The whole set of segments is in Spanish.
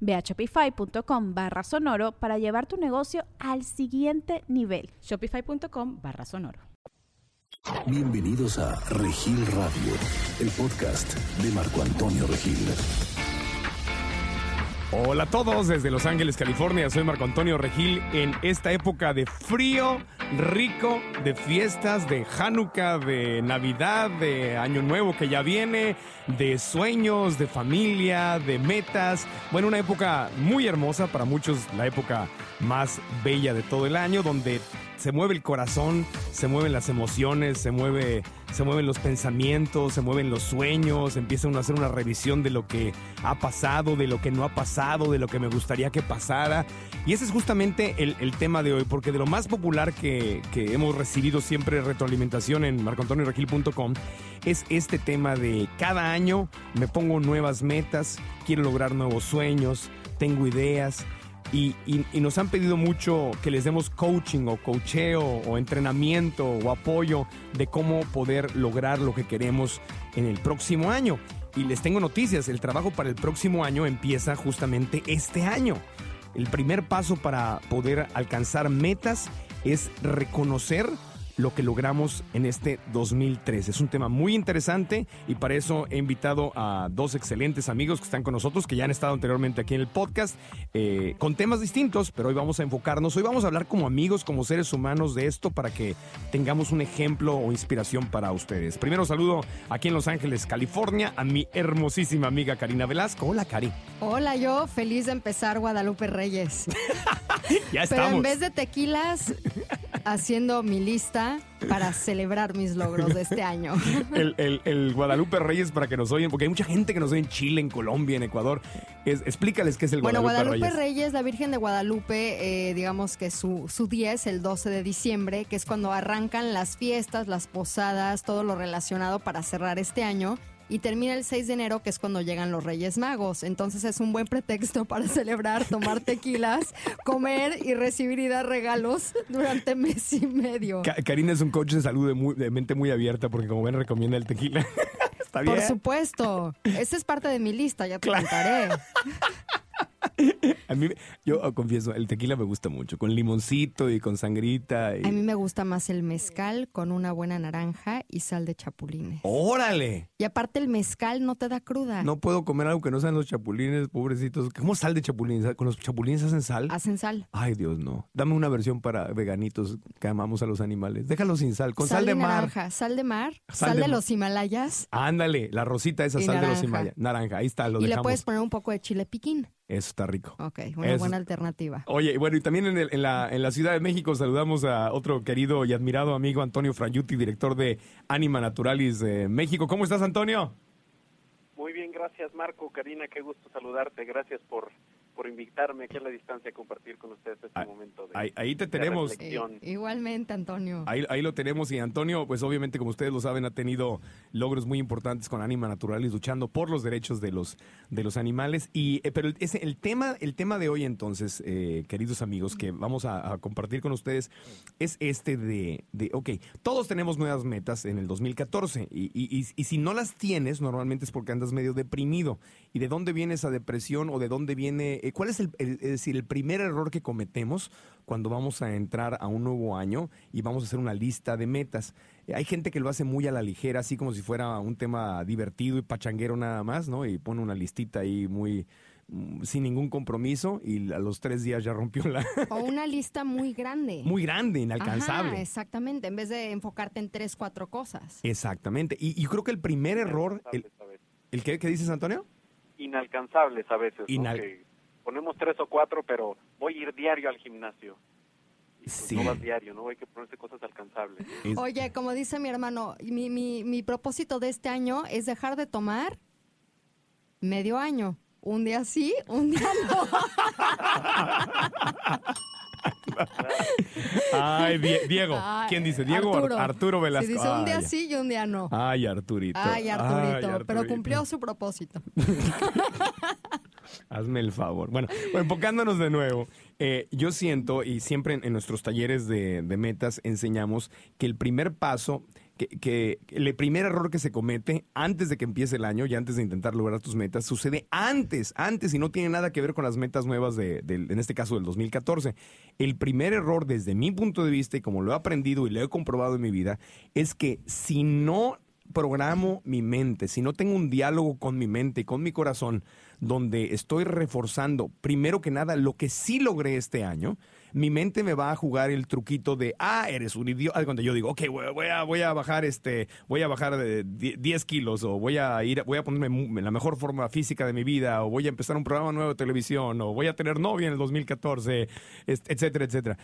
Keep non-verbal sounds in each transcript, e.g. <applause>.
Ve a shopify.com barra sonoro para llevar tu negocio al siguiente nivel. Shopify.com barra sonoro. Bienvenidos a Regil Radio, el podcast de Marco Antonio Regil. Hola a todos desde Los Ángeles, California. Soy Marco Antonio Regil en esta época de frío, rico, de fiestas, de Hanukkah, de Navidad, de Año Nuevo que ya viene, de sueños, de familia, de metas. Bueno, una época muy hermosa, para muchos la época más bella de todo el año, donde se mueve el corazón, se mueven las emociones, se mueve, se mueven los pensamientos, se mueven los sueños, empieza uno a hacer una revisión de lo que ha pasado, de lo que no ha pasado, de lo que me gustaría que pasara. Y ese es justamente el, tema de hoy, porque de lo más popular que, que hemos recibido siempre retroalimentación en marcoantonioregil.com es este tema de cada año me pongo nuevas metas, quiero lograr nuevos sueños, tengo ideas. Y, nos han pedido mucho que les demos coaching o coacheo o entrenamiento o apoyo de cómo poder lograr lo que queremos en el próximo año. Y les tengo noticias, el trabajo para el próximo año empieza justamente este año. El primer paso para poder alcanzar metas es reconocer lo que logramos en este 2013. Es un tema muy interesante y para eso he invitado a dos excelentes amigos que están con nosotros, que ya han estado anteriormente aquí en el podcast, eh, con temas distintos, pero hoy vamos a enfocarnos, hoy vamos a hablar como amigos, como seres humanos de esto para que tengamos un ejemplo o inspiración para ustedes. Primero saludo aquí en Los Ángeles, California, a mi hermosísima amiga Karina Velasco. Hola, Cari. Hola, yo feliz de empezar Guadalupe Reyes. <laughs> ya estamos. Pero en vez de tequilas, haciendo mi lista para <laughs> celebrar mis logros de este año. <laughs> El, el, el, Guadalupe Reyes para que nos oyen, porque hay mucha gente que nos oye en Chile, en Colombia, en Ecuador. Es, explícales qué es el bueno, Guadalupe, Guadalupe Reyes. Reyes. la Virgen de Guadalupe, eh, digamos que su, su día es el 12 de diciembre, que es cuando arrancan las fiestas, las posadas, todo lo relacionado para cerrar este año y termina el 6 de enero, que es cuando llegan los Reyes Magos. Entonces es un buen pretexto para <laughs> celebrar, tomar tequilas, comer y recibir y dar regalos durante mes y medio. Ka Karina es un coach de salud de, muy, de, mente muy abierta porque como ven recomienda el tequila. <laughs> ¿Está bien? Por supuesto. Esa es parte de mi lista, ya te claro. contaré. <laughs> A mí, yo confieso, el tequila me gusta mucho, con limoncito y con sangrita. Y... A mí me gusta más el mezcal con una buena naranja y sal de chapulines. ¡Órale! Y aparte el mezcal no te da cruda. No puedo comer algo que no sean los chapulines, pobrecitos. ¿Cómo sal de chapulines? ¿Con los chapulines hacen sal? Hacen sal. Ay, Dios, no. Dame una versión para veganitos que amamos a los animales. Déjalo sin sal, con sal, sal de, mar. naranja, sal de mar, sal, sal de, de, los Himalayas. Ándale, la rosita esa y sal naranja. de los Himalayas. Naranja, ahí está, lo Y dejamos. le puedes poner un poco de chile piquín. Eso está rico. Ok, una Eso. buena alternativa. Oye, bueno, y también en, el, en, la, en, la, Ciudad de México saludamos a otro querido y admirado amigo, Antonio Frayuti, director de Anima Naturalis de México. ¿Cómo estás, Antonio? Muy bien, gracias, Marco. Karina, qué gusto saludarte. Gracias por, por invitarme aquí a la distancia a compartir con ustedes este ahí, momento de ahí, ahí te tenemos. Eh, igualmente, Antonio. Ahí, ahí, lo tenemos y Antonio, pues obviamente como ustedes lo saben, ha tenido logros muy importantes con Anima Naturalis luchando por los derechos de los de los animales. Y eh, pero ese, el tema el tema de hoy entonces, eh, queridos amigos, que vamos a, a, compartir con ustedes es este de, de ok, todos tenemos nuevas metas en el 2014 y, y, y, y si no las tienes normalmente es porque andas medio deprimido. ¿Y de dónde viene esa depresión o de dónde viene, cuál es el, el, es decir, el primer error que cometemos cuando vamos a entrar a un nuevo año y vamos a hacer una lista de metas? Eh, hay gente que lo hace muy a la ligera, así como si fuera un tema divertido y pachanguero nada más, ¿no? Y pone una listita ahí muy mm, sin ningún compromiso y a los tres días ya rompió la... O una lista muy grande. <laughs> Muy grande, inalcanzable. Ajá, exactamente, en vez de enfocarte en tres, cuatro cosas. Exactamente. Y, y creo que el primer error... El. ¿el qué, qué dices, Antonio? Inalcanzables a veces. ¿no? Inal- Que ponemos tres o cuatro, pero voy a ir diario al gimnasio. Y pues Sí. No vas diario, ¿no? Hay que ponerse cosas alcanzables. Es- Oye, como dice mi hermano, mi, mi, mi propósito de este año es dejar de tomar medio año. Un día sí, un día no. <laughs> Ay, Die- Diego. Ay, ¿Quién dice? Diego Arturo, Velasco. Sí, dice un día Ay, sí y un día no. Ay, Arturito. Ay, Arturito, pero Arturito. cumplió su propósito. <laughs> Hazme el favor. Bueno, enfocándonos de nuevo, eh, yo siento, y siempre en, nuestros talleres de, de metas enseñamos que el primer paso, que, el primer error que se comete antes de que empiece el año y antes de intentar lograr tus metas, sucede antes, antes, y no tiene nada que ver con las metas nuevas, de, del- en este caso del 2014. El primer error desde mi punto de vista, y como lo he aprendido y lo he comprobado en mi vida, es que si no programo mi mente, si no tengo un diálogo con mi mente y con mi corazón, donde estoy reforzando, primero que nada, lo que sí logré este año, mi mente me va a jugar el truquito de, ah, eres un idiota. Cuando yo digo, ok, voy, a, voy a bajar este, voy a bajar de die- 10 kilos, o voy a ir, voy a ponerme la mejor forma física de mi vida, o voy a empezar un programa nuevo de televisión, o voy a tener novia en el 2014, es- etcétera, etcétera.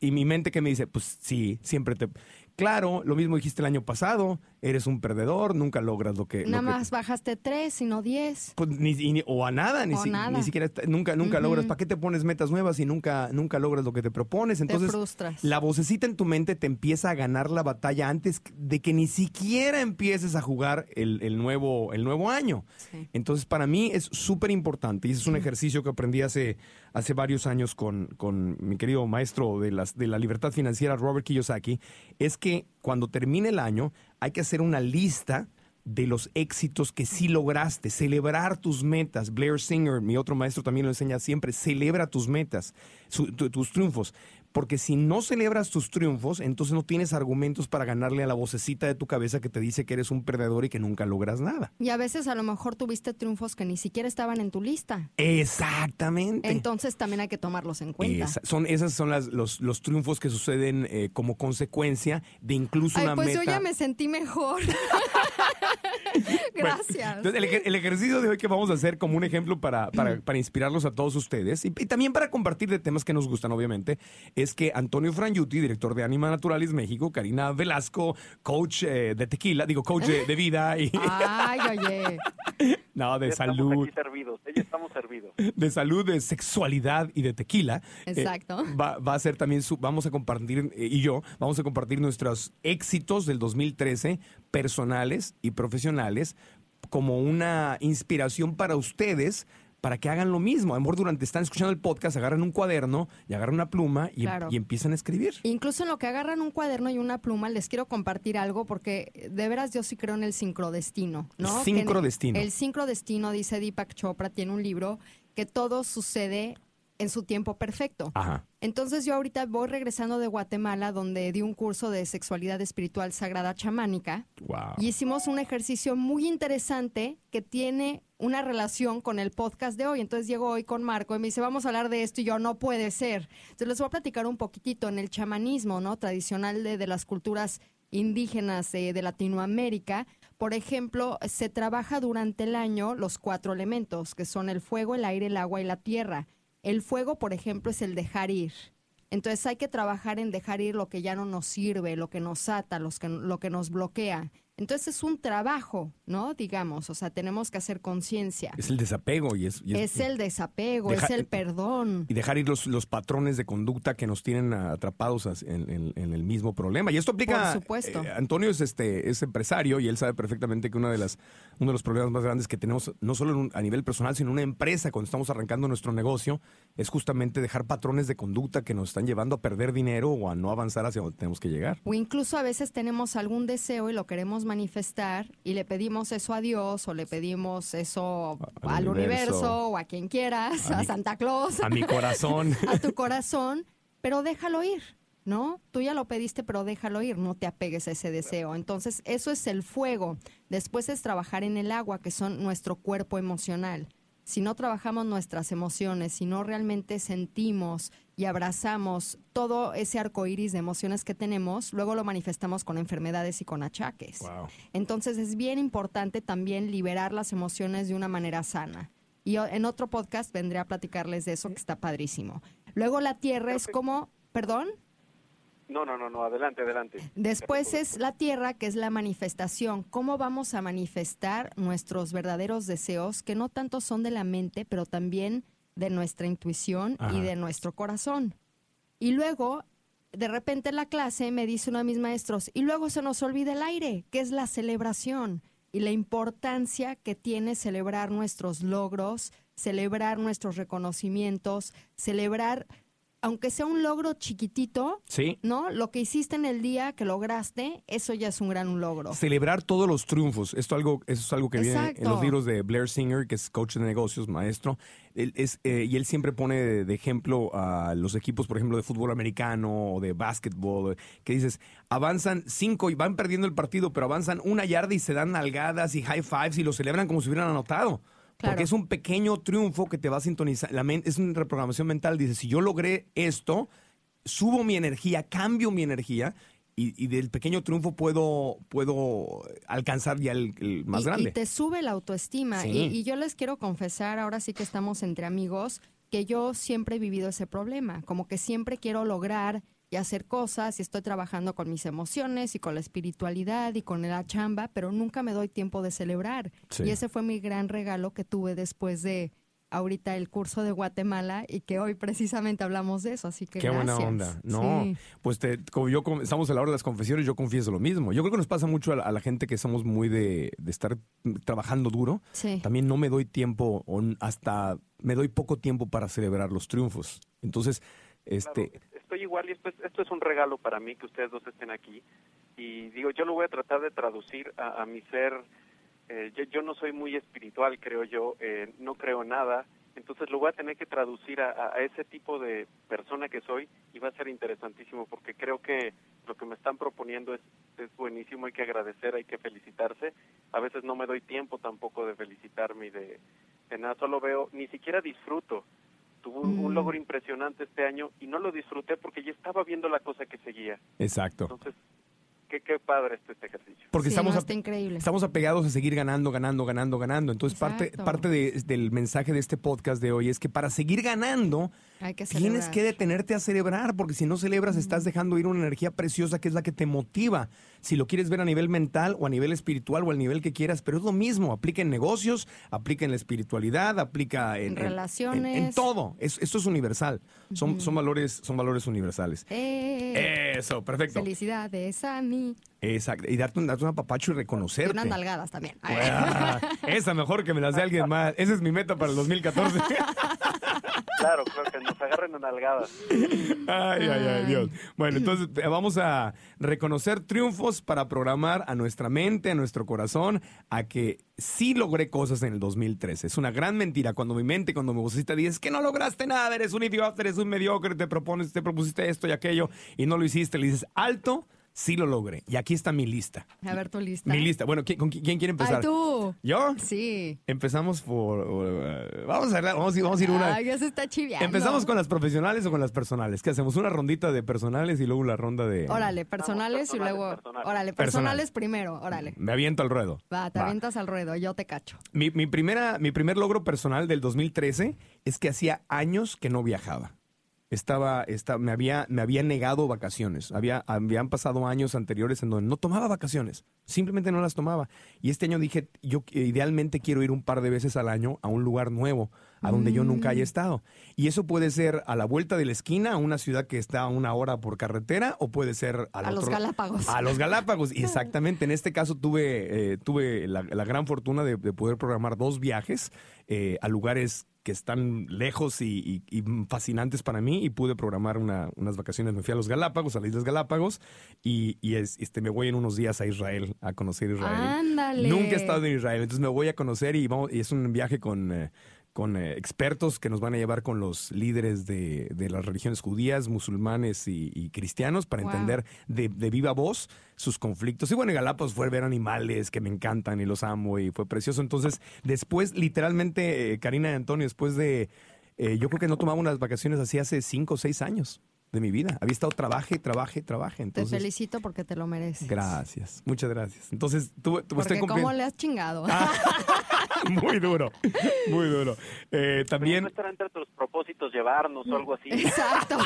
Y mi mente que me dice, pues sí, siempre te... Claro, lo mismo dijiste el año pasado, eres un perdedor, nunca logras lo que... lo Nada que- más bajaste tres, sino diez. pues ni, ni- o a nada, ni, O si- nada. ni siquiera, nunca, nunca logras. ¿Para qué te pones metas nuevas y nunca, nunca logras lo que te propones? Entonces, frustras. la vocecita en tu mente te empieza a ganar la batalla antes de que ni siquiera empieces a jugar el, el nuevo, el nuevo año. Sí. Entonces, para mí es súper importante y ese es un ejercicio que aprendí hace, hace varios años con, con mi querido maestro de, las, de la libertad financiera, Robert Kiyosaki, es que cuando termine el año hay que hacer una lista de los éxitos que sí lograste, celebrar tus metas. Blair Singer, mi otro maestro, también lo enseña siempre, celebra tus metas, tus triunfos. Porque si no celebras tus triunfos, entonces no tienes argumentos para ganarle a la vocecita de tu cabeza que te dice que eres un perdedor y que nunca logras nada. Y a veces a lo mejor tuviste triunfos que ni siquiera estaban en tu lista. Exactamente. Entonces también hay que tomarlos en cuenta. Esa- son, esas son las, los, los triunfos que suceden eh, como consecuencia de incluso Ay, una pues meta. yo ya me sentí mejor. <laughs> <laughs> Bueno, Gracias. entonces, el, el ejercicio de hoy que vamos a hacer como un ejemplo para, para, para inspirarlos a todos ustedes y, y también para compartir de temas que nos gustan, obviamente, es que Antonio Frangiuti, director de Anima Naturalis México, Karina Velasco, coach eh, de tequila, digo, coach de, de vida y <laughs> Ay, oye. <laughs> no, de Ya estamos salud, aquí servidos, ya estamos servidos. de salud, de sexualidad y de tequila. eh, Exacto. va, va a ser también, su, vamos a compartir, eh, y yo, vamos a compartir nuestros éxitos del 2013, personales y profesionales, como una inspiración para ustedes, para que hagan lo mismo. A lo mejor durante están escuchando el podcast, agarran un cuaderno y agarran una pluma y, Claro. y empiezan a escribir. Incluso en lo que agarran un cuaderno y una pluma, les quiero compartir algo porque de veras yo sí creo en el sincrodestino, ¿no? Sincrodestino. Que El sincrodestino, dice Deepak Chopra, tiene un libro que todo sucede en su tiempo perfecto. Ajá. Entonces yo ahorita voy regresando de Guatemala donde di un curso de sexualidad espiritual sagrada chamánica Wow. y hicimos un ejercicio muy interesante que tiene una relación con el podcast de hoy. Entonces llego hoy con Marco y me dice, vamos a hablar de esto y yo, no puede ser. Entonces les voy a platicar un poquitito en el chamanismo, ¿no? Tradicional de, de las culturas indígenas eh, de Latinoamérica. Por ejemplo, se trabaja durante el año los cuatro elementos, que son el fuego, el aire, el agua y la tierra. El fuego, por ejemplo, es el dejar ir. Entonces hay que trabajar en dejar ir lo que ya no nos sirve, lo que nos ata, los que, lo que nos bloquea. Entonces es un trabajo, ¿no? Digamos, o sea, tenemos que hacer conciencia. Es el desapego y es, y Es el desapego, Deja- es el perdón. y dejar ir los, los patrones de conducta que nos tienen atrapados en, en- en el mismo problema. Y esto aplica. Por supuesto. eh, Antonio es este es empresario y él sabe perfectamente que una de las uno de los problemas más grandes que tenemos, no solo en un- a nivel personal, sino en una empresa cuando estamos arrancando nuestro negocio, es justamente dejar patrones de conducta que nos están llevando a perder dinero o a no avanzar hacia donde tenemos que llegar. O incluso a veces tenemos algún deseo y lo queremos manifestar y le pedimos eso a Dios o le pedimos eso Al al, universo. universo. o a quien quieras, A a, mi- Santa Claus, A mi corazón. <laughs> a tu corazón, pero déjalo ir, ¿no? Tú ya lo pediste, pero déjalo ir, no te apegues a ese deseo. Entonces, eso es el fuego. Después es trabajar en el agua, que son nuestro cuerpo emocional. si no trabajamos nuestras emociones, si no realmente sentimos y abrazamos todo ese arco iris de emociones que tenemos, luego lo manifestamos con enfermedades y con achaques. Wow. Entonces es bien importante también liberar las emociones de una manera sana. Y en otro podcast vendré a platicarles de eso que está padrísimo. Luego la tierra es como, perdón, No, no, no, no, adelante, adelante. Después es la tierra, que es la manifestación. ¿Cómo vamos a manifestar nuestros verdaderos deseos, que no tanto son de la mente, pero también de nuestra intuición Ajá. y de nuestro corazón? Y luego, de repente en la clase me dice uno de mis maestros, y luego se nos olvida el aire, que es la celebración y la importancia que tiene celebrar nuestros logros, celebrar nuestros reconocimientos, celebrar, aunque sea un logro chiquitito, Sí. ¿no? Lo que hiciste en el día que lograste, eso ya es un gran logro. Celebrar todos los triunfos. Esto algo, eso es algo que viene en los libros de Blair Singer, que es coach de negocios, maestro. Él es, eh, y él siempre pone de, de ejemplo a los equipos, por ejemplo, de fútbol americano o de básquetbol, que dices, avanzan cinco y van perdiendo el partido, pero avanzan una yarda y se dan nalgadas y high fives y lo celebran como si hubieran anotado. Claro. Porque es un pequeño triunfo que te va a sintonizar. La es una reprogramación mental. Dice, si yo logré esto, subo mi energía, cambio mi energía y, y del pequeño triunfo puedo, puedo alcanzar ya el, el más y, grande. y te sube la autoestima. Sí. Y, y yo les quiero confesar, ahora sí que estamos entre amigos, que yo siempre he vivido ese problema. Como que siempre quiero lograr y hacer cosas y estoy trabajando con mis emociones y con la espiritualidad y con la chamba, pero nunca me doy tiempo de celebrar. Sí. Y ese fue mi gran regalo que tuve después de ahorita el curso de Guatemala y que hoy precisamente hablamos de eso, así que Qué buena onda. No, Sí. pues te, como yo estamos a la hora de las confesiones, yo confieso lo mismo. Yo creo que nos pasa mucho a la, a la gente que somos muy de, de estar trabajando duro. Sí. También no me doy tiempo, hasta me doy poco tiempo para celebrar los triunfos. Entonces, este, Claro, estoy igual y esto es, esto es un regalo para mí que ustedes dos estén aquí. Y digo, yo lo voy a tratar de traducir a, mi ser. eh, yo, yo no soy muy espiritual, creo yo, eh, no creo nada. Entonces lo voy a tener que traducir a, a- a ese tipo de persona que soy y va a ser interesantísimo porque creo que lo que me están proponiendo es, es buenísimo, hay que agradecer, hay que felicitarse. A veces no me doy tiempo tampoco de felicitarme y de, de nada, solo veo, ni siquiera disfruto. Tuve un, un Mm. logro impresionante este año y no lo disfruté porque ya estaba viendo la cosa que seguía. exacto. Entonces, qué, qué padre está este ejercicio. Porque Sí, estamos, no, a- está increíble. estamos apegados a seguir ganando, ganando, ganando, ganando. Entonces, parte, parte de- del mensaje de este podcast de hoy es que para seguir ganando, Hay que tienes que detenerte a celebrar, porque si no celebras, estás dejando ir una energía preciosa que es la que te motiva. Si lo quieres ver a nivel mental o a nivel espiritual o al nivel que quieras, pero es lo mismo. Aplica en negocios, aplica en la espiritualidad, aplica en, En relaciones. en, en todo. Es- esto es universal. Son, son valores, son valores universales. Eh, Eso, perfecto. Felicidades a mí. Exacto. Y darte un, darte un apapacho y Y reconocerte. unas nalgadas también. <laughs> Esa mejor que me las dé alguien más. Esa es mi meta para el 2014. <laughs> Claro, claro, que nos agarren en algadas. Ay, ay, ay, Dios. Bueno, entonces vamos a reconocer triunfos para programar a nuestra mente, a nuestro corazón, a que sí logré cosas en el 2013. Es una gran mentira cuando mi mente, cuando mi vocecita dice que no lograste nada, eres un idiota, eres un mediocre, te propones, te propusiste esto y aquello y no lo hiciste. Le dices, alto, sí lo logré. Y aquí está mi lista. A ver tu lista. Mi lista. Bueno, ¿quién, con quién- quiere empezar? Ay, tú. ¿Yo? Sí. Empezamos por... uh, vamos a ver, vamos a ir, vamos a ir una... Ay, ya se está chiviando. ¿Empezamos con las profesionales o con las personales? ¿Qué hacemos? ¿Una rondita de personales y luego la ronda de... Órale, personales y luego. personales. Órale, Personal. personales primero. Órale. Me aviento al ruedo. Va, te Va. avientas al ruedo, yo te cacho. Mi, mi primera, mi primer logro personal del 2013 es que hacía años que no viajaba. Estaba, esta- me, había, me había negado vacaciones. Había, habían pasado años anteriores en donde no tomaba vacaciones. Simplemente no las tomaba. Y este año dije, yo idealmente quiero ir un par de veces al año a un lugar nuevo, a donde yo nunca haya estado. Y eso puede ser a la vuelta de la esquina, a una ciudad que está a una hora por carretera, o puede ser A los Galápagos. A los Galápagos, y <laughs> exactamente. En este caso tuve, eh, tuve la, la gran fortuna de, de poder programar dos viajes eh, a lugares que están lejos y, y- y fascinantes para mí y pude programar una- unas vacaciones. Me fui a los Galápagos, a las Islas Galápagos y, y es- este, me voy en unos días a Israel, a conocer Israel. Ándale. Nunca he estado en Israel, entonces me voy a conocer y, vamos, y es un viaje con... eh, con eh, expertos que nos van a llevar con los líderes de, de las religiones judías, musulmanes y, y cristianos para Wow. entender de, de viva voz sus conflictos. Y bueno, en Galápagos fue ver animales que me encantan y los amo y fue precioso. Entonces, después, literalmente, eh, Karina y Antonio, después de, eh, yo creo que no tomaba unas vacaciones así hace cinco o seis años de mi vida. Había estado trabaje, trabaje, trabaje. Te Entonces, felicito porque te lo mereces. gracias, muchas gracias. Entonces, tú, tú Porque estoy cómo le has chingado. Ah, <laughs> <laughs> muy duro, muy duro. Eh, también no estará entre tus propósitos llevarnos o algo así. Exacto.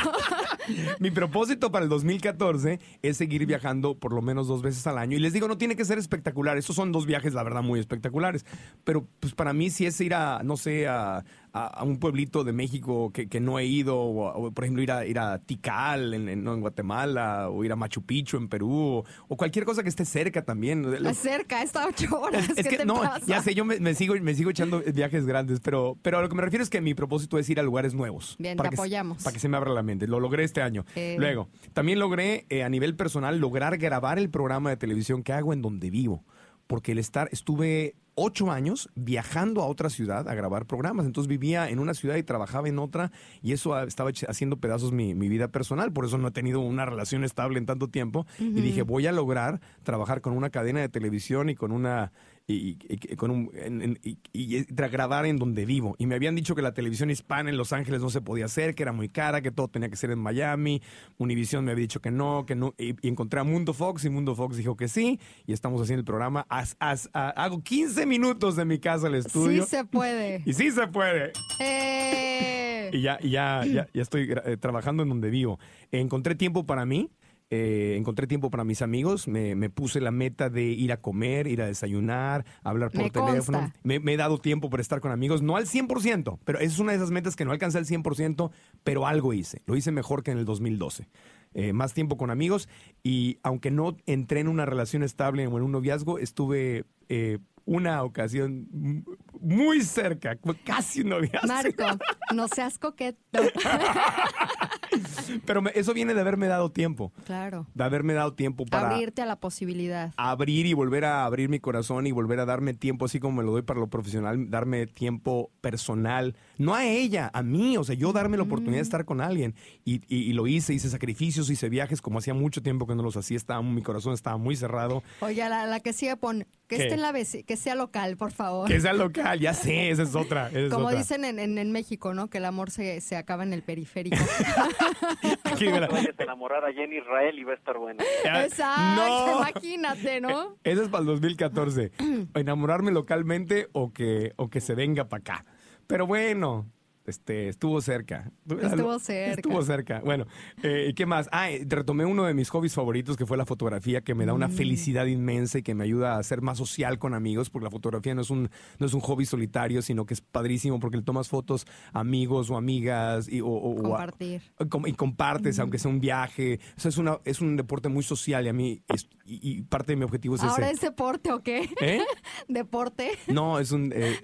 <laughs> mi propósito para el 2014 es seguir viajando por lo menos dos veces al año. Y les digo, no tiene que ser espectacular. Estos son dos viajes, la verdad, muy espectaculares. Pero pues para mí si es ir a, no sé, a, a- a un pueblito de México que, que no he ido, o, o, por ejemplo ir a, ir a Tikal en, en- no, en Guatemala, o ir a Machu Picchu en Perú, o, o cualquier cosa que esté cerca también. Lo- Cerca, está ocho horas. es, es ¿Qué que te no, pasa? ya sé, yo me, me sigo, me sigo echando viajes grandes, pero, pero a lo que me refiero es que mi propósito es ir a lugares nuevos. Bien, para te que apoyamos. Para que se me abra la mente. Lo logré este año. Eh. Luego, también logré eh, a nivel personal lograr grabar el programa de televisión que hago en donde vivo. Porque el estar, estuve ocho años viajando a otra ciudad a grabar programas. Entonces vivía en una ciudad y trabajaba en otra y eso estaba haciendo pedazos mi, mi vida personal. Por eso no he tenido una relación estable en tanto tiempo. Y dije, voy a lograr trabajar con una cadena de televisión y con una y, con un, en- en- y, y grabar en donde vivo. Y me habían dicho que la televisión hispana en Los Ángeles no se podía hacer, que era muy cara, que todo tenía que ser en Miami. Univision me había dicho que no, que no. Y, encontré a Mundo Fox y Mundo Fox dijo que sí. Y estamos haciendo el programa. A- hago 15 minutos de mi casa al Sí estudio. se puede. <laughs> Y sí se puede. ¡Eh! Y ya, ya, ya, ya estoy eh, trabajando en donde vivo. encontré tiempo para mí. Eh, encontré tiempo para mis amigos, me, me puse la meta de ir a comer, ir a desayunar, hablar por Me teléfono. me he dado tiempo para estar con amigos, no al 100%, pero esa es una de esas metas que no alcancé al 100%, pero algo hice. Lo hice mejor que en el 2012. Eh, más tiempo con amigos y aunque no entré en una relación estable o en un noviazgo, estuve eh, una ocasión muy cerca, casi un noviazgo. Marco, no seas coqueto. Pero eso viene de haberme dado tiempo, Claro. de haberme dado tiempo para Abrirte a la posibilidad. abrir y volver a abrir mi corazón y volver a darme tiempo, así como me lo doy para lo profesional, darme tiempo personal, no a ella, a mí, o sea, yo darme la oportunidad de estar con alguien. Y, y- y lo hice, hice sacrificios, hice viajes, como hacía mucho tiempo que no los hacía, estaba, mi corazón estaba muy cerrado. Oye, la, la que sigue pon, que ¿Qué? esté en la que sea local, por favor. Que sea local, ya <laughs> sé, esa es otra. esa es Como otra. dicen en, en- en México, ¿no? Que el amor se, se acaba en el periférico. <laughs> Aquí, mira. Te vayas a enamorar allá en Israel y va a estar bueno. <laughs> Exacto, imagínate, ¿no? Eso es para el 2014. Enamorarme localmente o que, o que se venga para acá. Pero bueno, este, estuvo cerca. Estuvo cerca. Estuvo cerca. Bueno, eh, ¿y qué más? Ah, eh, retomé uno de mis hobbies favoritos, que fue la fotografía, que me da Mm. una felicidad inmensa y que me ayuda a ser más social con amigos, porque la fotografía no es un, no es un hobby solitario, sino que es padrísimo porque le tomas fotos a amigos o amigas y, o, o- o a- Compartir. Com- y compartes, aunque sea un viaje. O sea, es, una, es un deporte muy social y a mí, es- y, y parte de mi objetivo es ¿Ahora ese. es deporte o qué? ¿Eh? <laughs> ¿Deporte? No, es un... eh,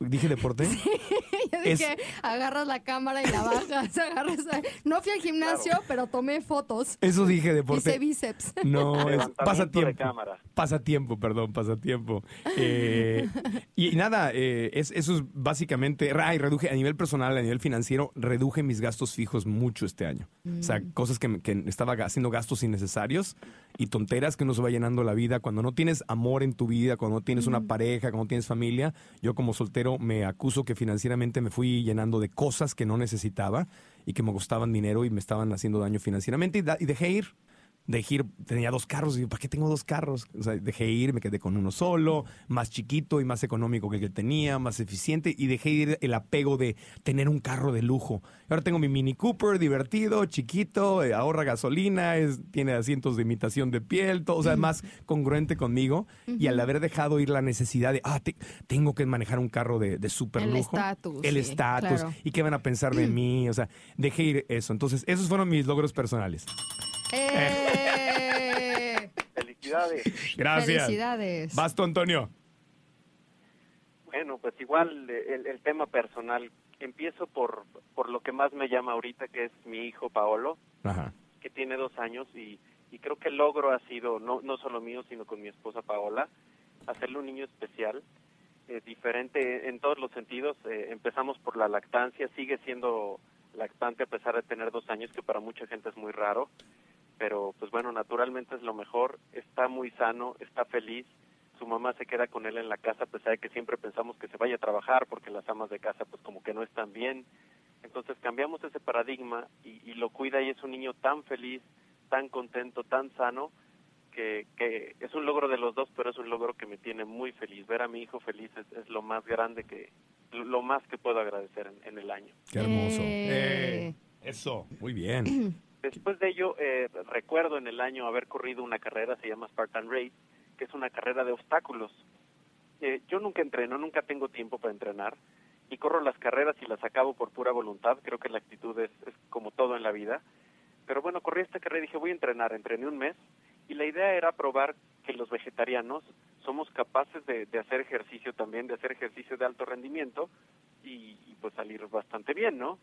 ¿Dije deporte? <laughs> Yo Es- dije, agarras la cámara y la bajas. <laughs> agarras No fui al gimnasio, pero tomé fotos. Eso dije Hice deporte. bíceps. No, es pasatiempo. cámara. Pasatiempo, perdón, pasatiempo. Eh, y, nada, eh, es- eso es básicamente. Ay, reduje a nivel personal, a nivel financiero, reduje mis gastos fijos mucho este año. O sea, cosas que, me- que estaba haciendo gastos innecesarios y tonteras que uno se va llenando la vida. Cuando no tienes amor en tu vida, cuando no tienes una pareja, cuando no tienes familia, yo como soltero me acuso que financieramente me fui llenando de cosas que no necesitaba y que me costaban dinero y me estaban haciendo daño financieramente y, da- y dejé ir dejé ir, tenía dos carros, y yo, ¿para qué tengo dos carros? O sea, dejé ir, me quedé con uno solo, más chiquito y más económico que el que tenía, más eficiente, y dejé ir el apego de tener un carro de lujo. Ahora tengo mi Mini Cooper, divertido, chiquito, eh, ahorra gasolina, es, tiene asientos de imitación de piel, todo, o sea, más congruente conmigo, y al haber dejado ir la necesidad de, ah, te- tengo que manejar un carro de, de súper El lujo. estatus, El sí, estatus. claro. ¿Y qué van a pensar de <clears throat> mí? O sea, dejé ir eso. Entonces, esos fueron mis logros personales. ¡Eh! Felicidades. Gracias. Felicidades. Vas tú, Antonio. Bueno, pues igual eh, el, el tema personal. Empiezo por, por lo que más me llama ahorita, que es mi hijo Paolo, Ajá. que tiene dos años y, y creo que el logro ha sido, no, no solo mío, sino con mi esposa Paola, hacerle un niño especial. eh, diferente en todos los sentidos. Eh, empezamos por la lactancia, sigue siendo lactante a pesar de tener dos años, que para mucha gente es muy raro. Pero pues bueno, naturalmente es lo mejor. Está muy sano, está feliz. Su mamá se queda con él en la casa a pesar de que siempre pensamos que se vaya a trabajar porque las amas de casa pues como que no están bien. Entonces cambiamos ese paradigma y, y lo cuida y es un niño tan feliz, tan contento, tan sano que, que es un logro de los dos, pero es un logro que me tiene muy feliz. Ver a mi hijo feliz es, es lo más grande que, lo más que puedo agradecer en, en el año. Qué hermoso. Eh. Eh, eso, muy bien. <clears throat> Después de ello, eh, recuerdo en el año haber corrido una carrera, se llama Spartan Race, que es una carrera de obstáculos. Eh, yo nunca entreno, nunca tengo tiempo para entrenar y corro las carreras y las acabo por pura voluntad. Creo que la actitud es, es como todo en la vida. Pero bueno, corrí esta carrera y dije, voy a entrenar. Entrené un mes y la idea era probar que los vegetarianos somos capaces de, de hacer ejercicio también, de hacer ejercicio de alto rendimiento y, y pues salir bastante bien, ¿no?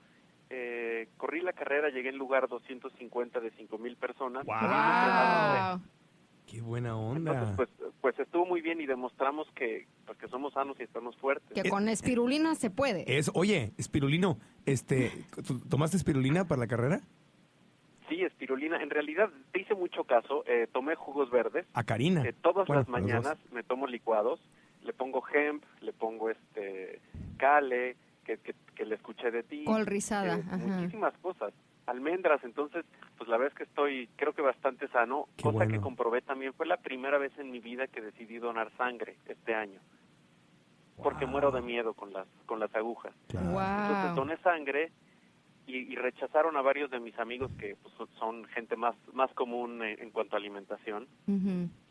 Eh, corrí la carrera, llegué en lugar 250 de 5000 personas. Wow. Qué buena entonces, onda. pues, pues estuvo muy bien y demostramos que, pues, que somos sanos y estamos fuertes. Que con espirulina se puede. Es, oye, espirulino, este, ¿tú ¿tomaste espirulina para la carrera? Sí, espirulina. En realidad te hice mucho caso. eh, tomé jugos verdes. A Karina. Eh, todas Bueno, las mañanas me tomo licuados. Le pongo hemp, le pongo este cale, que, que, que le escuché de ti. Col rizada. eh, muchísimas cosas. Almendras, entonces, pues la verdad es que estoy, creo que bastante sano. Qué cosa que comprobé también, fue la primera vez en mi vida que decidí donar sangre este año. Porque Wow. muero de miedo con las, con las agujas. Claro. Entonces doné sangre y, y rechazaron a varios de mis amigos que pues, son gente más, más común en, en cuanto a alimentación,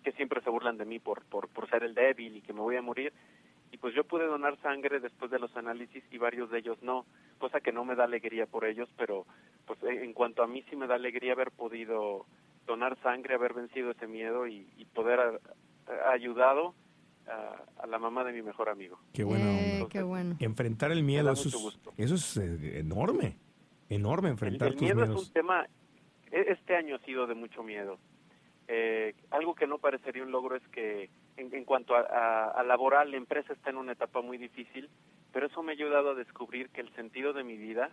que siempre se burlan de mí por, por, por ser el débil y que me voy a morir. Y pues yo pude donar sangre después de los análisis y varios de ellos no, cosa que no me da alegría por ellos, pero pues en en cuanto a mí sí me da alegría haber podido donar sangre, haber vencido ese miedo y, y poder haber ayudado a, a la mamá de mi mejor amigo. Qué buena Eh, qué bueno. Enfrentar el miedo, eso es, eso es eh, enorme. Enorme El, enfrentar el tus miedo miedos. es un tema, e- este año ha sido de mucho miedo. Eh, algo que no parecería un logro es que en, en cuanto a, a- a laboral, la empresa está en una etapa muy difícil, pero eso me ha ayudado a descubrir que el sentido de mi vida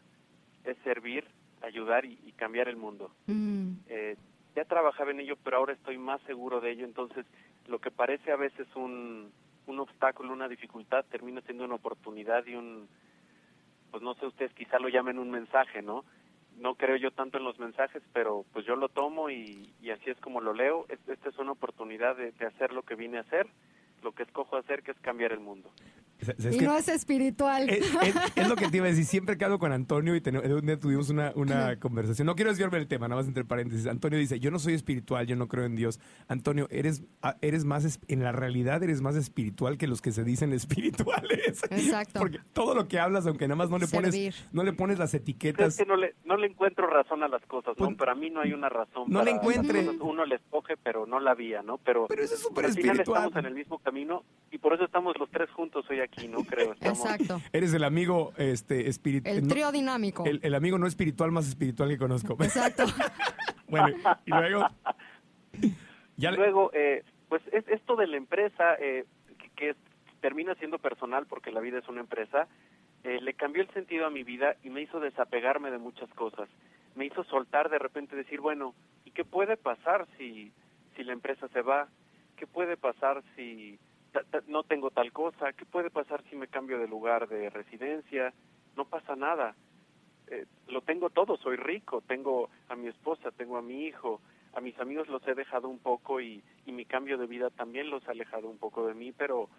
es servir, ayudar y, y cambiar el mundo. Mm. Eh, ya trabajaba en ello, pero ahora estoy más seguro de ello, entonces lo que parece a veces un, un obstáculo, una dificultad, termina siendo una oportunidad y un, pues no sé, ustedes quizá lo llamen un mensaje, ¿no? No creo yo tanto en los mensajes, pero pues yo lo tomo y, y así es como lo leo. Es- Esta es una oportunidad de, de hacer lo que vine a hacer, lo que escojo hacer, que es cambiar el mundo. ¿Sabes Y qué? no es espiritual. Es, es- es lo que te iba a decir. Siempre que hablo con Antonio y ten- un día tuvimos una, una conversación. No quiero desviarme del tema, nada más entre paréntesis. Antonio dice: Yo no soy espiritual, yo no creo en Dios. Antonio, eres, ah, eres más, es- en la realidad, eres más espiritual que los que se dicen <laughs> espirituales. Exacto. Porque todo lo que hablas, aunque nada más no le pones, no le pones las Es etiquetas. que no le, no le encuentro razón a las cosas, ¿no? Pues, Para mí no hay una razón. no para le encuentre. Uno le escoge, pero no la vía, ¿no? Pero, Pero eso es súper al final espiritual. estamos en el mismo camino y por eso estamos los tres juntos hoy aquí, ¿no? Creo. Estamos, Exacto. Eres el amigo este, espiritual. El trío dinámico. el, el amigo no espiritual más espiritual que conozco. <laughs> Exacto. bueno, y luego. Ya le- Luego, eh, pues es, esto de la empresa, eh, que, termina siendo personal porque la vida es una empresa, eh, le cambió el sentido a mi vida y me hizo desapegarme de muchas cosas. Me hizo soltar de repente decir, bueno, ¿y qué puede pasar si, si la empresa se va? ¿Qué puede pasar si no tengo tal cosa? ¿Qué puede pasar si me cambio de lugar de residencia? No pasa nada. Eh, lo tengo todo, soy rico, tengo a mi esposa, tengo a mi hijo, a mis amigos los he dejado un poco y, y mi cambio de vida también los ha alejado un poco de mí, pero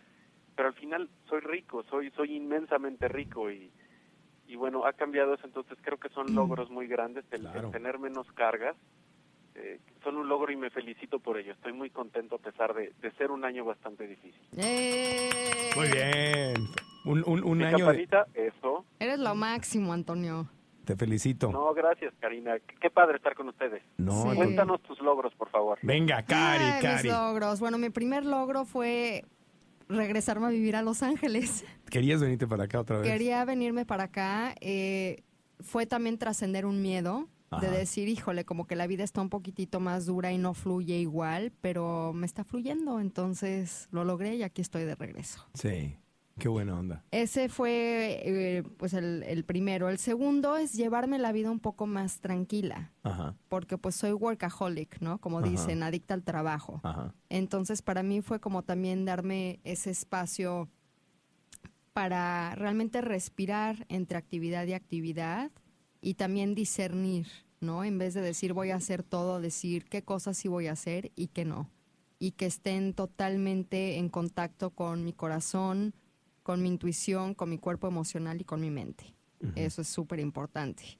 pero al final soy rico, soy soy inmensamente rico y y bueno, ha cambiado eso, entonces creo que son logros muy grandes el, tener menos cargas. Eh, son un logro y me felicito por ello. Estoy muy contento a pesar de, de ser un año bastante difícil. Eh, Muy bien. Un, un, un año de... eso. Eres lo máximo, Antonio. Te felicito. No, gracias, Karina. Qué, padre estar con ustedes. No, Sí. Cuéntanos tus logros, por favor. Venga, Cari, Ay, Cari. mis logros. Bueno, mi primer logro fue regresarme a vivir a Los Ángeles. <laughs> Querías venirte para acá otra vez. Quería venirme para acá. eh, fue también trascender un miedo de decir, híjole, como que la vida está un poquitito más dura y no fluye igual, pero me está fluyendo. Entonces lo logré y aquí estoy de regreso. Sí. Qué buena onda. Ese fue eh, pues el, el primero. El segundo es llevarme la vida un poco más tranquila, Ajá, porque pues soy workaholic, ¿no? Como Ajá. dicen, adicta al trabajo. ajá. Entonces, para mí fue como también darme ese espacio para realmente respirar entre actividad y actividad y también discernir, ¿no? En vez de decir voy a hacer todo, decir qué cosas sí voy a hacer y qué no. Y que estén totalmente en contacto con mi corazón, con mi intuición, con mi cuerpo emocional y con mi mente. Eso es súper importante.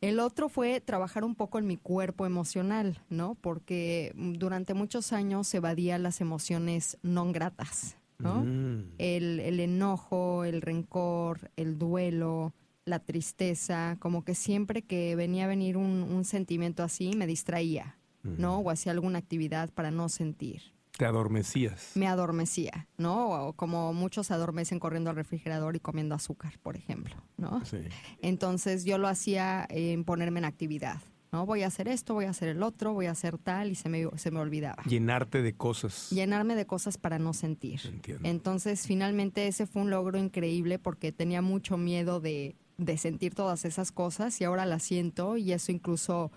El otro fue trabajar un poco en mi cuerpo emocional, ¿no? Porque durante muchos años evadía las emociones no gratas, ¿no? Mm. El, el enojo, el rencor, el duelo, la tristeza, como que siempre que venía a venir un, un sentimiento así me distraía, ¿no? O hacía alguna actividad para no sentir. Te adormecías. Me adormecía, ¿no? O como muchos adormecen corriendo al refrigerador y comiendo azúcar, por ejemplo, ¿no? Sí. Entonces yo lo hacía en ponerme en actividad, ¿no? Voy a hacer esto, voy a hacer el otro, voy a hacer tal y se me, se me olvidaba. Llenarte de cosas. Llenarme de cosas para no sentir. Entiendo. Entonces finalmente ese fue un logro increíble porque tenía mucho miedo de, de sentir todas esas cosas y ahora las siento y eso incluso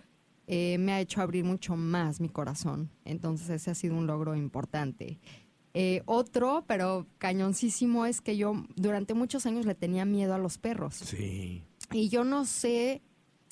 eh, me ha hecho abrir mucho más mi corazón. Entonces ese ha sido un logro importante. Eh, otro, pero cañoncísimo, es que yo durante muchos años le tenía miedo a los perros. Sí. Y yo no sé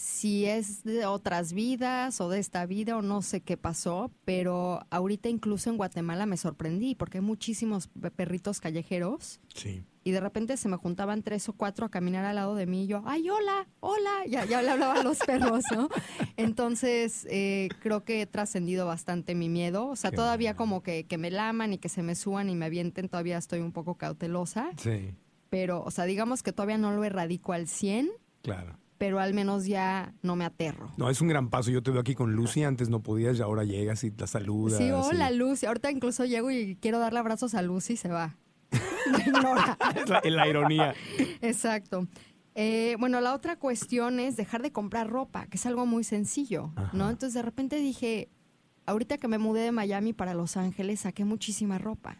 si es de otras vidas o de esta vida o no sé qué pasó, pero ahorita incluso en Guatemala me sorprendí porque hay muchísimos pe- perritos callejeros Sí. y de repente se me juntaban tres o cuatro a caminar al lado de mí y yo, ay, hola, hola, ya, ya le hablaba a los perros, ¿no? <laughs> Entonces eh, creo que he trascendido bastante mi miedo, o sea, Qué todavía bueno. como que, que me laman y que se me suban y me avienten, todavía estoy un poco cautelosa, Sí. pero, o sea, digamos que todavía no lo erradico al 100, Claro. Pero al menos ya no me aterro. No, es un gran paso. Yo te veo aquí con Lucy. Antes no podías y ahora llegas y la saludas. Sí, hola y- Lucy. Ahorita incluso llego y quiero darle abrazos a Lucy y se va. <laughs> Me ignora. Es la, la ironía. Exacto. Eh, bueno, la otra cuestión es dejar de comprar ropa, que es algo muy sencillo, Ajá. ¿no? Entonces de repente dije, ahorita que me mudé de Miami para Los Ángeles, saqué muchísima ropa.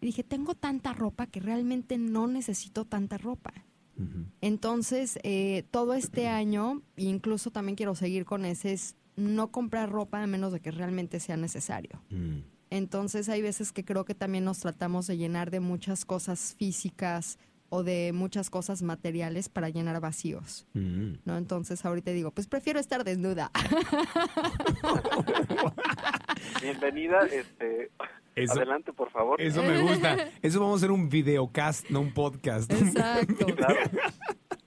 Y dije, tengo tanta ropa que realmente no necesito tanta ropa. Entonces, eh, todo este año, e incluso también quiero seguir con ese, es no comprar ropa a menos de que realmente sea necesario. Mm. Entonces hay veces que creo que también nos tratamos de llenar de muchas cosas físicas o de muchas cosas materiales para llenar vacíos, Mm. ¿no? Entonces ahorita digo, pues prefiero estar desnuda. <laughs> Bienvenida, este, Eso- adelante por favor. Eso me gusta. <laughs> Eso vamos a hacer un videocast, no un podcast. <laughs> Exacto. Claro.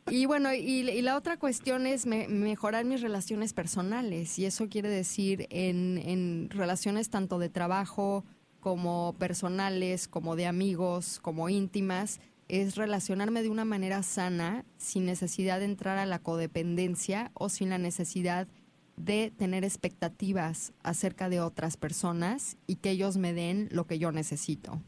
Y bueno, y, y la otra cuestión es me- mejorar mis relaciones personales. Y eso quiere decir en, en relaciones tanto de trabajo como personales, como de amigos, como íntimas, es relacionarme de una manera sana, sin necesidad de entrar a la codependencia o sin la necesidad de tener expectativas acerca de otras personas y que ellos me den lo que yo necesito.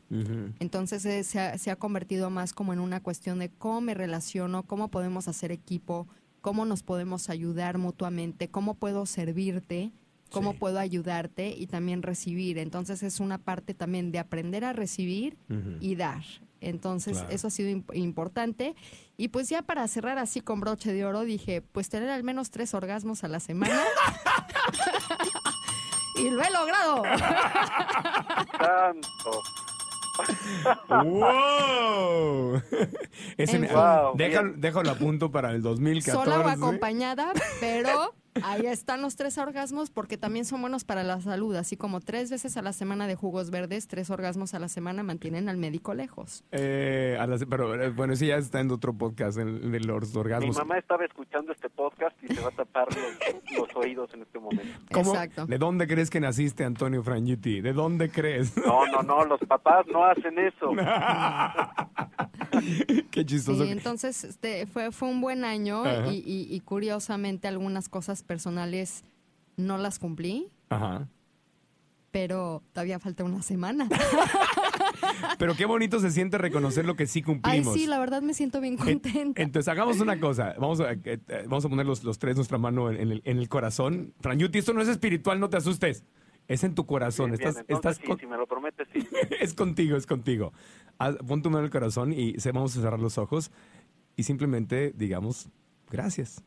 Entonces eh, se, ha, se ha convertido más como en una cuestión de cómo me relaciono, cómo podemos hacer equipo, cómo nos podemos ayudar mutuamente, cómo puedo servirte, cómo Sí. puedo ayudarte y también recibir. Entonces es una parte también de aprender a recibir y dar. Entonces Claro. eso ha sido imp- importante. Y pues ya para cerrar así con broche de oro, dije, pues tener al menos tres orgasmos a la semana. <laughs> y lo he logrado. Tanto. ¡Wow! <laughs> En. Wow, déjalo, déjalo a punto para el 2014. sola o acompañada, pero ahí están los tres orgasmos porque también son buenos para la salud, así como tres veces a la semana de jugos verdes, tres orgasmos a la semana mantienen al médico lejos. Eh, a las- pero eh, bueno, sí, ya está en otro podcast, en, de los Mi orgasmos. mamá estaba escuchando este podcast y se va a tapar los, los oídos en este momento. ¿Cómo? Exacto. ¿De dónde crees que naciste, Antonio Frangiuti? ¿De dónde crees? No, no, no, los papás no hacen eso. <laughs> Qué chistoso. Sí, entonces este, fue, fue un buen año y- y curiosamente algunas cosas personales no las cumplí, Ajá. pero todavía falta una semana. <laughs> Pero qué bonito se siente reconocer lo que sí Ay, cumplimos. sí, la verdad me siento bien En- contenta. Entonces, hagamos una cosa. Vamos a, eh, eh, vamos a poner los, los tres nuestra mano en, en el, en el corazón. Frangiuti, esto no es espiritual, no te asustes. Es en tu corazón. Bien, bien, estás, entonces estás sí, con- si me lo prometes, sí. <laughs> es contigo, es contigo. haz- pon tu mano en el corazón y se, vamos a cerrar los ojos y simplemente digamos gracias.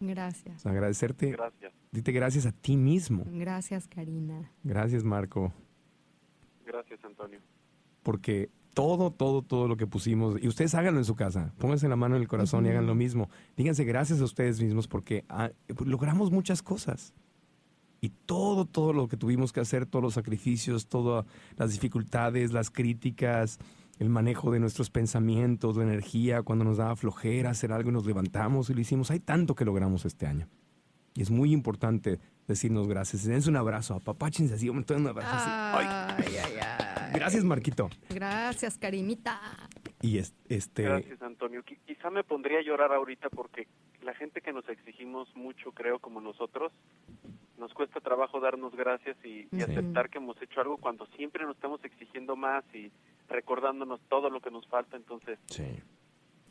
Gracias. O sea, agradecerte. Gracias, Dite gracias a ti mismo. Gracias, Karina. Gracias, Marco. gracias Antonio. Porque todo, todo, todo lo que pusimos, y ustedes háganlo en su casa, pónganse la mano en el corazón y hagan lo mismo. Díganse gracias a ustedes mismos porque ah, logramos muchas cosas. Y todo, todo lo que tuvimos que hacer, todos los sacrificios, todas las dificultades, las críticas, el manejo de nuestros pensamientos, la energía, cuando nos daba flojera hacer algo y nos levantamos y lo hicimos. Hay tanto que logramos este año. Y es muy importante decirnos gracias. Dense un abrazo, apapáchense así, un un abrazo así. Ay, Ay, ay, ay. gracias, Marquito. Gracias, Karinita. Y es- este, Gracias, Antonio. Qui- Quizá me pondría a llorar ahorita porque la gente que nos exigimos mucho, creo, como nosotros, nos cuesta trabajo darnos gracias y, y Sí. aceptar que hemos hecho algo cuando siempre nos estamos exigiendo más y recordándonos todo lo que nos falta. Entonces, sí.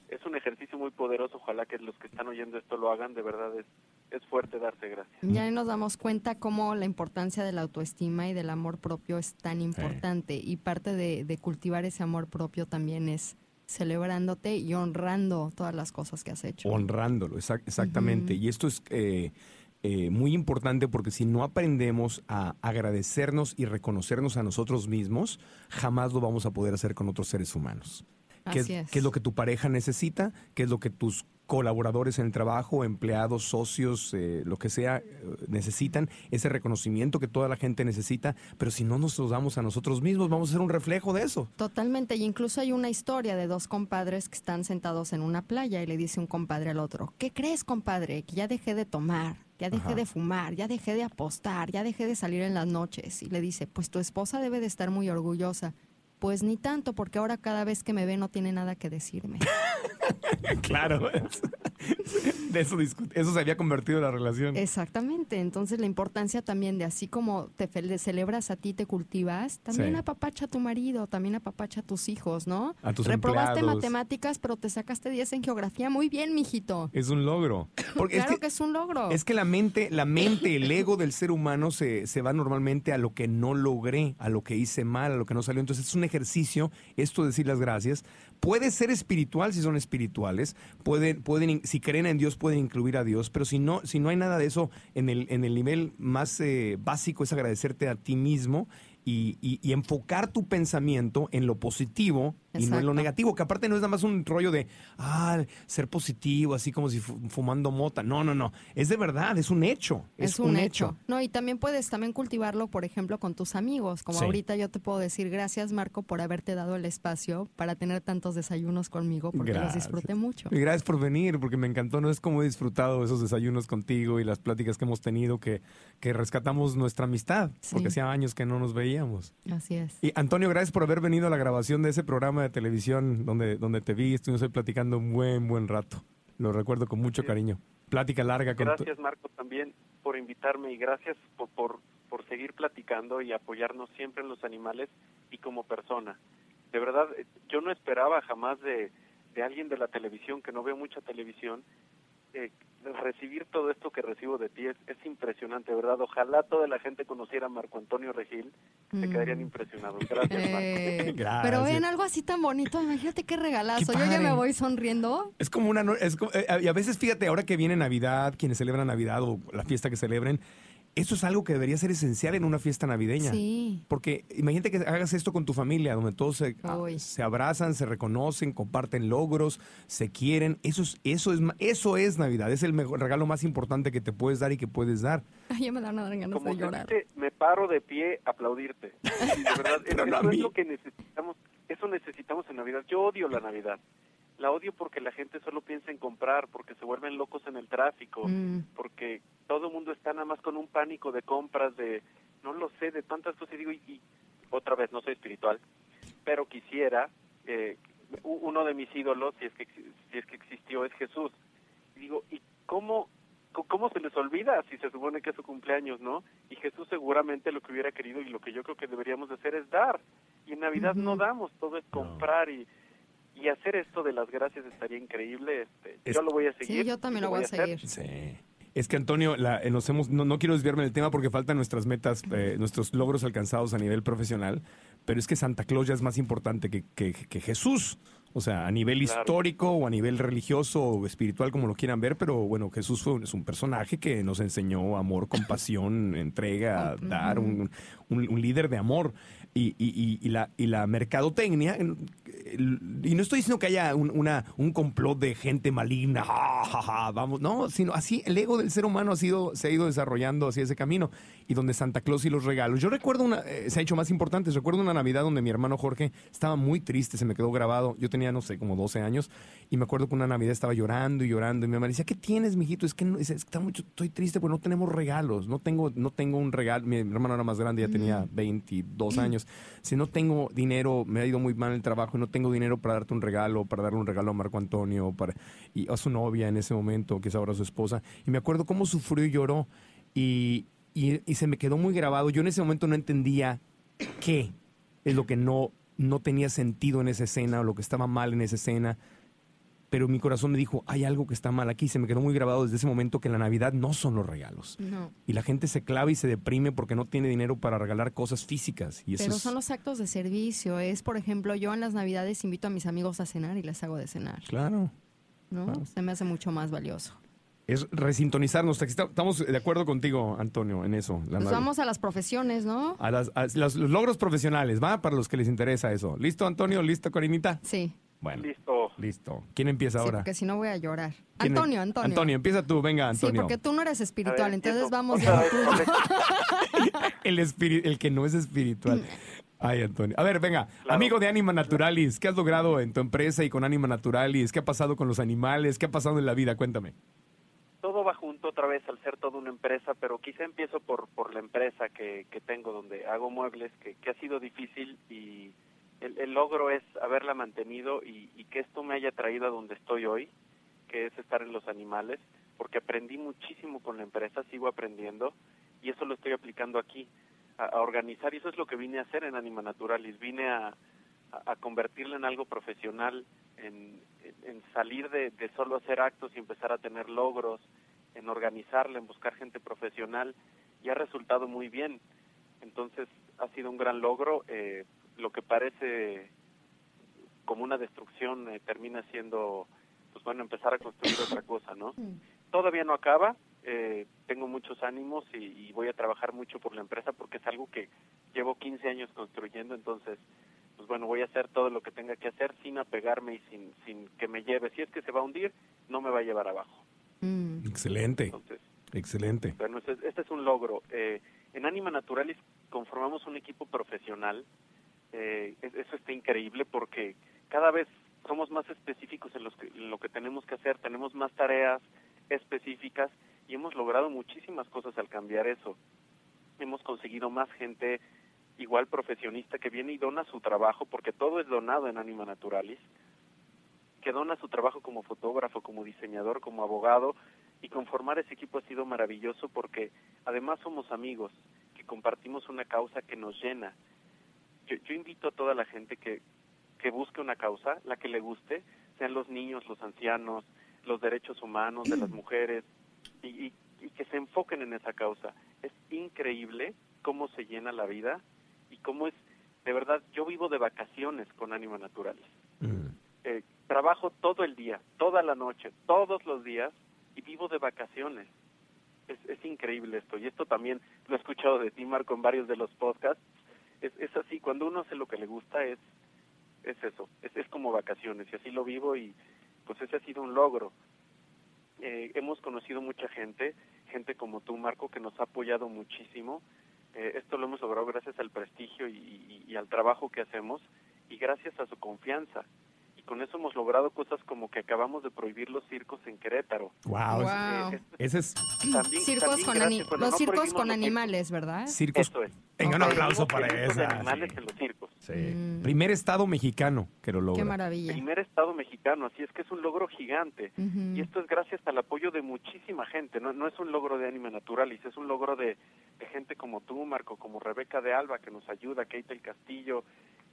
es un ejercicio muy poderoso. Ojalá que los que están oyendo esto lo hagan. De verdad, es, es fuerte darse gracias. Ya ahí nos damos cuenta cómo la importancia de la autoestima y del amor propio es tan importante. Y parte de, de cultivar ese amor propio también es celebrándote y honrando todas las cosas que has hecho. honrándolo, exac- exactamente. Y esto es eh, eh, muy importante porque si no aprendemos a agradecernos y reconocernos a nosotros mismos, jamás lo vamos a poder hacer con otros seres humanos. ¿Qué Así es. qué es lo que tu pareja necesita? ¿Qué es lo que tus colaboradores en el trabajo, empleados, socios, eh, lo que sea, eh, necesitan? Ese reconocimiento que toda la gente necesita, pero si no nos lo damos a nosotros mismos, vamos a ser un reflejo de eso. Totalmente, y incluso hay una historia de dos compadres que están sentados en una playa y le dice un compadre al otro, ¿qué crees compadre? Que ya dejé de tomar, ya dejé Ajá. de fumar, ya dejé de apostar, ya dejé de salir en las noches. Y le dice, pues tu esposa debe de estar muy orgullosa. Pues ni tanto, porque ahora cada vez que me ve no tiene nada que decirme. <laughs> Claro. <laughs> De eso, eso se había convertido en la relación. Exactamente, entonces la importancia también de así como te celebras a ti, te cultivas, también Sí. apapacha a tu marido, también apapacha a tus hijos, ¿no? A tus Reprobaste empleados. matemáticas, pero te sacaste 10 en geografía, muy bien, mijito. Es un logro. Porque claro es que, es un logro. Es que la mente, la mente, el ego del ser humano se, se va normalmente a lo que no logré, a lo que hice mal, a lo que no salió. Entonces es un ejercicio, esto de decir las gracias. Puede ser espiritual si son espirituales, pueden, pueden, si creen en Dios pueden incluir a Dios, pero si no, si no hay nada de eso en el, en el nivel más eh, básico es agradecerte a ti mismo y, y- y enfocar tu pensamiento en lo positivo y no en lo Exacto. negativo, que aparte no es nada más un rollo de, ah, ser positivo, así como si fu- fumando mota. No, no, no. Es de verdad, es un hecho. Es, un, hecho. No, y también puedes también cultivarlo, por ejemplo, con tus amigos. Como Sí. ahorita yo te puedo decir gracias, Marco, por haberte dado el espacio para tener tantos desayunos conmigo, porque los Gracias. disfruté mucho. Y gracias por venir, porque me encantó. No es como he disfrutado esos desayunos contigo y las pláticas que hemos tenido, que, que rescatamos nuestra amistad, Sí. porque hacía años que no nos veíamos. Así es. Y Antonio, gracias por haber venido a la grabación de ese programa de televisión donde, donde te vi. Estuvimos ahí platicando un buen, buen rato. Lo recuerdo con mucho Sí. cariño. Plática larga con Gracias, Marco, también por invitarme y gracias por, por, por seguir platicando y apoyarnos siempre en los animales y como persona. De verdad, eh, yo no esperaba jamás de, de alguien de la televisión, que no veo mucha televisión, eh, recibir todo esto que recibo de ti es, es impresionante, ¿verdad? Ojalá toda la gente conociera a Marco Antonio Regil, se Mm. quedarían impresionados. Gracias, Marco. Eh, <laughs> Gracias. pero ven algo así tan bonito, imagínate qué regalazo. Qué Yo ya me voy sonriendo. Es como una... no- Es como- eh, y a veces, fíjate, ahora que viene Navidad, quienes celebran Navidad o la fiesta que celebren, eso es algo que debería ser esencial en una fiesta navideña. Sí. Porque imagínate que hagas esto con tu familia, donde todos se, ah, Uy. se abrazan, se reconocen, comparten logros, se quieren. Eso es, eso es, ma- eso es Navidad. Es el mejor regalo más importante que te puedes dar y que puedes dar. Ay, ya me dan ganas Como de llorar. dice, me paro de pie a aplaudirte. Sí, de verdad, <laughs> no eso es lo que necesitamos, eso necesitamos en Navidad. Yo odio la Navidad. La odio porque la gente solo piensa en comprar, porque se vuelven locos en el tráfico, Mm. porque todo el mundo está nada más con un pánico de compras, de no lo sé, de tantas cosas. Y digo, y, y otra vez, no soy espiritual, pero quisiera, eh, uno de mis ídolos, si es que si es que existió, es Jesús. Y digo, ¿y cómo, cómo se les olvida si se supone que es su cumpleaños, no? Y Jesús seguramente lo que hubiera querido y lo que yo creo que deberíamos de hacer es dar. Y en Navidad no damos, todo es comprar y y hacer esto de las gracias estaría increíble. Este, Es- yo lo voy a seguir. Sí, yo también lo voy a seguir. Sí. Es que Antonio, la- eh, nos hemos, no, no quiero desviarme del tema porque faltan nuestras metas, eh, nuestros logros alcanzados a nivel profesional, pero es que Santa Claus ya es más importante que, que- que Jesús. O sea, a nivel Claro. histórico o a nivel religioso o espiritual, como lo quieran ver, pero bueno, Jesús fue, un- es un personaje que nos enseñó amor, <laughs> compasión, entrega, dar, un, un- un líder de amor. Y, y- y- y la, y la mercadotecnia, y no estoy diciendo que haya un, una, un complot de gente maligna, ja, ja, ja, vamos, no, sino así el ego del ser humano ha sido, se ha ido desarrollando hacia ese camino y donde Santa Claus y los regalos. Yo recuerdo una, eh, se ha hecho más importante, recuerdo una Navidad donde mi hermano Jorge estaba muy triste, se me quedó grabado, yo tenía, no sé, como 12 años y me acuerdo que una Navidad estaba llorando y llorando y mi mamá decía, ¿qué tienes, mijito? Es que, no, es, está mucho, estoy triste porque no tenemos regalos, no tengo, no tengo un regalo, mi hermano era más grande, ya tenía 22 años, si no tengo dinero, me ha ido muy mal el trabajo no tengo dinero para darte un regalo, para darle un regalo a Marco Antonio, para, y a su novia en ese momento, que es ahora su esposa, y me acuerdo cómo sufrió y lloró y, y, se me quedó muy grabado. Yo en ese momento no entendía qué es lo que no, no tenía sentido en esa escena o lo que estaba mal en esa escena. Pero mi corazón me dijo, hay algo que está mal aquí. Se me quedó muy grabado desde ese momento que la Navidad no son los regalos. No. Y la gente se clava y se deprime porque no tiene dinero para regalar cosas físicas. Y eso Pero es- son los actos de servicio. Es, por ejemplo, yo en las Navidades invito a mis amigos a cenar y les hago de cenar. Claro. ¿no? Claro. Se me hace mucho más valioso. Es resintonizarnos. Estamos de acuerdo contigo, Antonio, en eso. Pues vamos a las profesiones, ¿no? A, las- a los, los logros profesionales, ¿va? Para los que les interesa eso. ¿Listo, Antonio? ¿Listo, Corinita? Sí. Bueno, Listo. Listo. ¿Quién empieza Sí, ahora? porque si no voy a llorar. ¿Quién em- Antonio, Antonio. Antonio, empieza tú. Venga, Antonio. Sí, porque tú no eres espiritual, ver, entonces vamos ya. <laughs> el, el que no es espiritual. Ay, Antonio. A ver, venga. Claro. Amigo de Anima Naturalis, ¿qué has logrado en tu empresa y con Anima Naturalis? ¿Qué ha pasado con los animales? ¿Qué ha pasado en la vida? Cuéntame. todo va junto otra vez al ser toda una empresa, pero quizá empiezo por, por la empresa que, que tengo, donde hago muebles, que, que ha sido difícil y el, el logro es haberla mantenido y, y que esto me haya traído a donde estoy hoy, que es estar en los animales, porque aprendí muchísimo con la empresa, sigo aprendiendo y eso lo estoy aplicando aquí, a, organizar y eso es lo que vine a hacer en Anima Naturalis, vine a, a, a convertirla en algo profesional, en salir de, de solo hacer actos y empezar a tener logros, en organizarla, en buscar gente profesional y ha resultado muy bien. Entonces ha sido un gran logro. eh, lo que parece como una destrucción eh, termina siendo, pues bueno, empezar a construir otra cosa, ¿no? Todavía no acaba. eh, tengo muchos ánimos y, y voy a trabajar mucho por la empresa porque es algo que llevo 15 años construyendo. Entonces, pues bueno, voy a hacer todo lo que tenga que hacer sin apegarme y sin, sin que me lleve. Si es que se va a hundir, no me va a llevar abajo. Mm. Excelente, Entonces, excelente. bueno, este, este es un logro. Eh, en Anima Naturalis conformamos un equipo profesional. Eh, es- eso está increíble porque cada vez somos más específicos en, en lo que tenemos que hacer, tenemos más tareas específicas y hemos logrado muchísimas cosas al cambiar eso. Hemos conseguido más gente igual profesionista que viene y dona su trabajo, porque todo es donado en Anima Naturalis, que dona su trabajo como fotógrafo, como diseñador, como abogado, y conformar ese equipo ha sido maravilloso porque además somos amigos, que compartimos una causa que nos llena. Yo, yo invito a toda la gente que, que busque una causa, la que le guste, sean los niños, los ancianos, los derechos humanos de las mujeres, y, y- y que se enfoquen en esa causa. Es increíble cómo se llena la vida y cómo es, de verdad, yo vivo de vacaciones con Ánima Naturalis Mm. eh, trabajo todo el día, toda la noche, todos los días y vivo de vacaciones. Es, es increíble esto y esto también lo he escuchado de ti, Marco, en varios de los podcasts. Es, es así, cuando uno hace lo que le gusta es, es eso, es, es como vacaciones y así lo vivo y pues ese ha sido un logro. Eh, hemos conocido mucha gente, gente como tú, Marco, que nos ha apoyado muchísimo. Eh, esto lo hemos logrado gracias al prestigio y, al trabajo que hacemos y gracias a su confianza. Con eso hemos logrado cosas como que acabamos de prohibir los circos en Querétaro. Wow. Wow. Eh, Ese es también- Circos también con gracias- bueno, los no circos con los circos. animales, ¿verdad? circos. Eso es. Venga, un aplauso para esa. animales sí. en los circos. Sí. Mm. Primer estado mexicano que lo logra. Qué maravilla. Primer estado mexicano, así es que es un logro gigante. Y esto es gracias al apoyo de muchísima gente, no, no es un logro de Anime Naturalis, es un logro de, de gente como tú, Marco, como Rebeca de Alba, que nos ayuda, Kate del Castillo,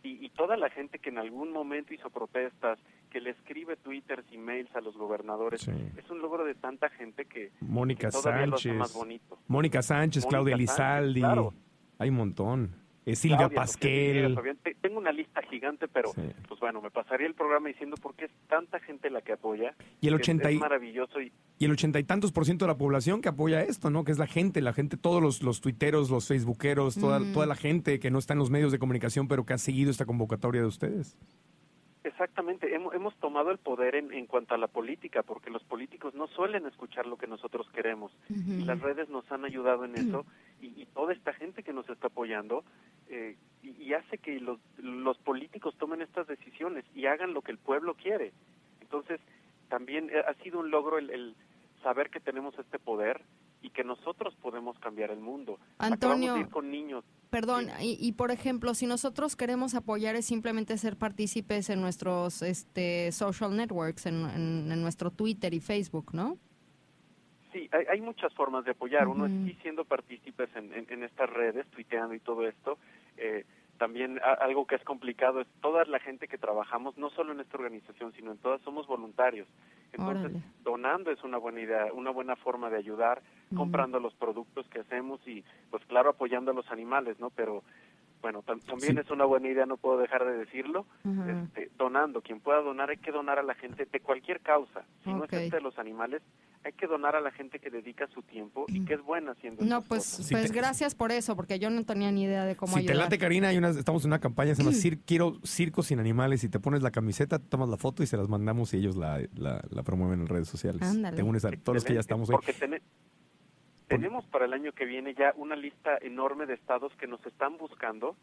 y, y toda la gente que en algún momento hizo protestas, que le escribe twitters y mails a los gobernadores. Sí. Es un logro de tanta gente que, Mónica que todavía lo hace Sánchez. más bonito. Mónica Sánchez, Mónica Claudia Sánchez, claro. Hay un montón. Silvia Claudia, Pasquel. Fabián. Tengo una lista gigante, pero Sí. pues bueno, me pasaría el programa diciendo por qué es tanta gente la que apoya. Y el Es- 80 y- es maravilloso y y el ochenta y tantos por ciento de la población que apoya esto, ¿no? Que es la gente, la gente, todos los, los tuiteros, los facebookeros, toda, toda la gente que no está en los medios de comunicación, pero que ha seguido esta convocatoria de ustedes. Exactamente, hemos, hemos tomado el poder en, en cuanto a la política, porque los políticos no suelen escuchar lo que nosotros queremos. Y las redes nos han ayudado en eso, y, y toda esta gente que nos está apoyando, eh, y, y hace que los, los políticos tomen estas decisiones y hagan lo que el pueblo quiere. Entonces, también eh, ha sido un logro el, el saber que tenemos este poder y que nosotros podemos cambiar el mundo. Antonio. Acabamos de ir con niños Perdón, Sí. y, y por ejemplo, si nosotros queremos apoyar es simplemente ser partícipes en nuestros este, social networks, en, en- en nuestro Twitter y Facebook, ¿no? Sí, hay, hay muchas formas de apoyar. Uno es sí siendo partícipes en, en- en estas redes, tuiteando y todo esto. Eh, también algo que es complicado es toda la gente que trabajamos, no solo en esta organización, sino en todas, somos voluntarios. Entonces, Órale. donando es una buena idea, una buena forma de ayudar, comprando los productos que hacemos y, pues claro, apoyando a los animales, ¿no? Pero, bueno, tam- también Sí. es una buena idea, no puedo dejar de decirlo, este, donando. Quien pueda donar, hay que donar a la gente de cualquier causa. Si no es esta de los animales, hay que donar a la gente que dedica su tiempo y que es buena haciendo No, pues, cosas. Si pues te- gracias por eso, porque yo no tenía ni idea de cómo si te late, Karina, hay unas, estamos en una campaña, se llama Cir- Quiero Circo sin Animales, y te pones la camiseta, tomas la foto y se las mandamos y ellos la, la, la promueven en redes sociales. Ándale. Te unes a todos los que ya estamos ahí. Porque tene- tenemos para el año que viene ya una lista enorme de estados que nos están buscando.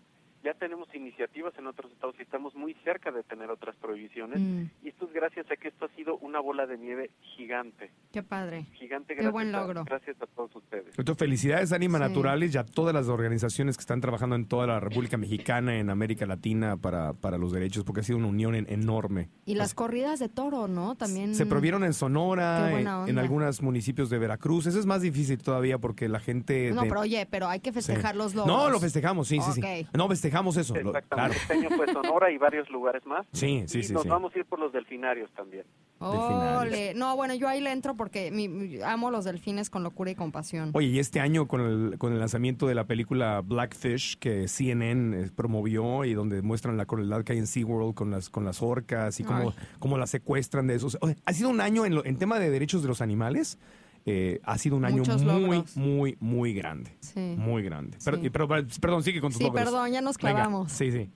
Ya tenemos iniciativas en otros estados y estamos muy cerca de tener otras prohibiciones. Mm, Y esto es gracias a que esto ha sido una bola de nieve gigante. qué padre. Gigante Qué gracias, buen a- logro. gracias a todos ustedes. Entonces, felicidades a Anima Sí. Naturales y a todas las organizaciones que están trabajando en toda la República Mexicana, en América Latina, para, para los derechos, porque ha sido una unión en- enorme. Y las corridas de toro, ¿no? También. Se prohibieron en Sonora, en, en algunos municipios de Veracruz. Eso es más difícil todavía porque la gente... No, de- pero oye, pero hay que festejar Sí. los logros. No, lo festejamos, sí, sí, sí. Ok. No, festejamos eso. lo- Exactamente. claro. Este año fue Sonora y varios lugares más. Sí, sí, y sí. nos sí. vamos a ir por los delfinarios también. Ole. No, bueno, yo ahí le entro porque mi- mi- amo los delfines con locura y compasión. Oye, y este año con el, con el lanzamiento de la película Blackfish que CNN eh, promovió y donde muestran la crueldad que hay en SeaWorld con las, con las orcas y cómo, Ay. cómo las secuestran de esos. Oye, ha sido un año en, lo- en tema de derechos de los animales, eh, ha sido un año Muchos muy, logros. muy, muy grande. Sí. Muy grande. Pero, Sí. pero- pero- perdón, sigue con tus Sí, logros. perdón, ya nos Venga, clavamos. sí, sí.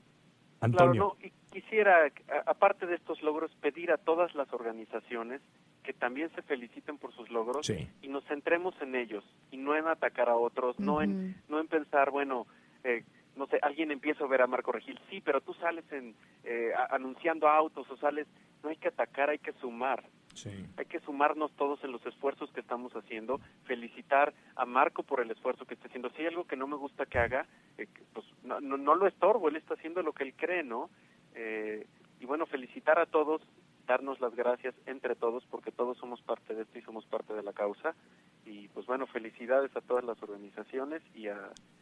Claro, Antonio. no, y quisiera, aparte de estos logros, pedir a todas las organizaciones que también se feliciten por sus logros Sí. y nos centremos en ellos y no en atacar a otros, no en no en pensar, bueno, eh, no sé, alguien empieza a ver a Marco Regil, sí, pero tú sales en, eh, a- anunciando autos o sales, no hay que atacar, hay que sumar. Hay que sumarnos todos en los esfuerzos que estamos haciendo, felicitar a Marco por el esfuerzo que está haciendo. Si hay algo que no me gusta que haga, eh, pues no, no, no lo estorbo, él está haciendo lo que él cree, ¿no? Eh, y bueno, felicitar a todos, darnos las gracias entre todos, porque todos somos parte de esto y somos parte de la causa. Y pues bueno, felicidades a todas las organizaciones y a...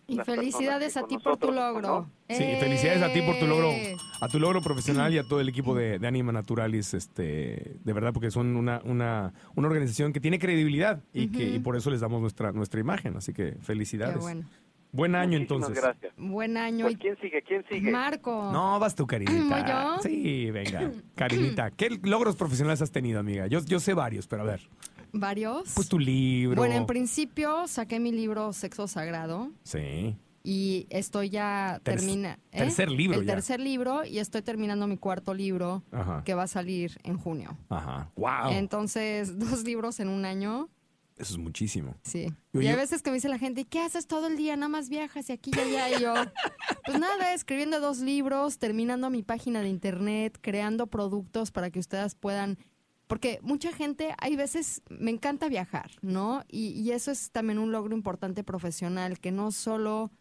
Y las felicidades a ti por tu logro. ¿no? Sí, felicidades a ti por tu logro, ¡Eh! a tu logro profesional y a todo el equipo de, de Anima Naturalis, este, de verdad, porque son una, una, una organización que tiene credibilidad y que y por eso les damos nuestra, nuestra imagen. Así que felicidades. Qué bueno. Buen año Muchísimas entonces. gracias. Buen año. Pues, y- ¿Quién sigue? ¿Quién sigue? Marco. No, vas tú, Karinita. ¿Voy yo? Sí, venga. Karinita, ¿qué logros profesionales has tenido, amiga? Yo, yo sé varios, pero a ver. ¿Varios? Pues tu libro. Bueno, en principio saqué mi libro Sexo Sagrado Sí. y estoy ya Ter- termina ¿eh? tercer libro el ya. tercer libro y estoy terminando mi cuarto libro Ajá. que va a salir en junio. Ajá. Wow. Entonces, <laughs> dos libros en un año, Eso es muchísimo. sí. Yo- y hay yo- veces que me dice la gente, ¿y qué haces todo el día? Nada más viajas y aquí y allá. Y yo, <laughs> pues nada, escribiendo dos libros, terminando mi página de internet, creando productos para que ustedes puedan... Porque mucha gente, hay veces, me encanta viajar, ¿no? Y, y eso es también un logro importante profesional, que no solo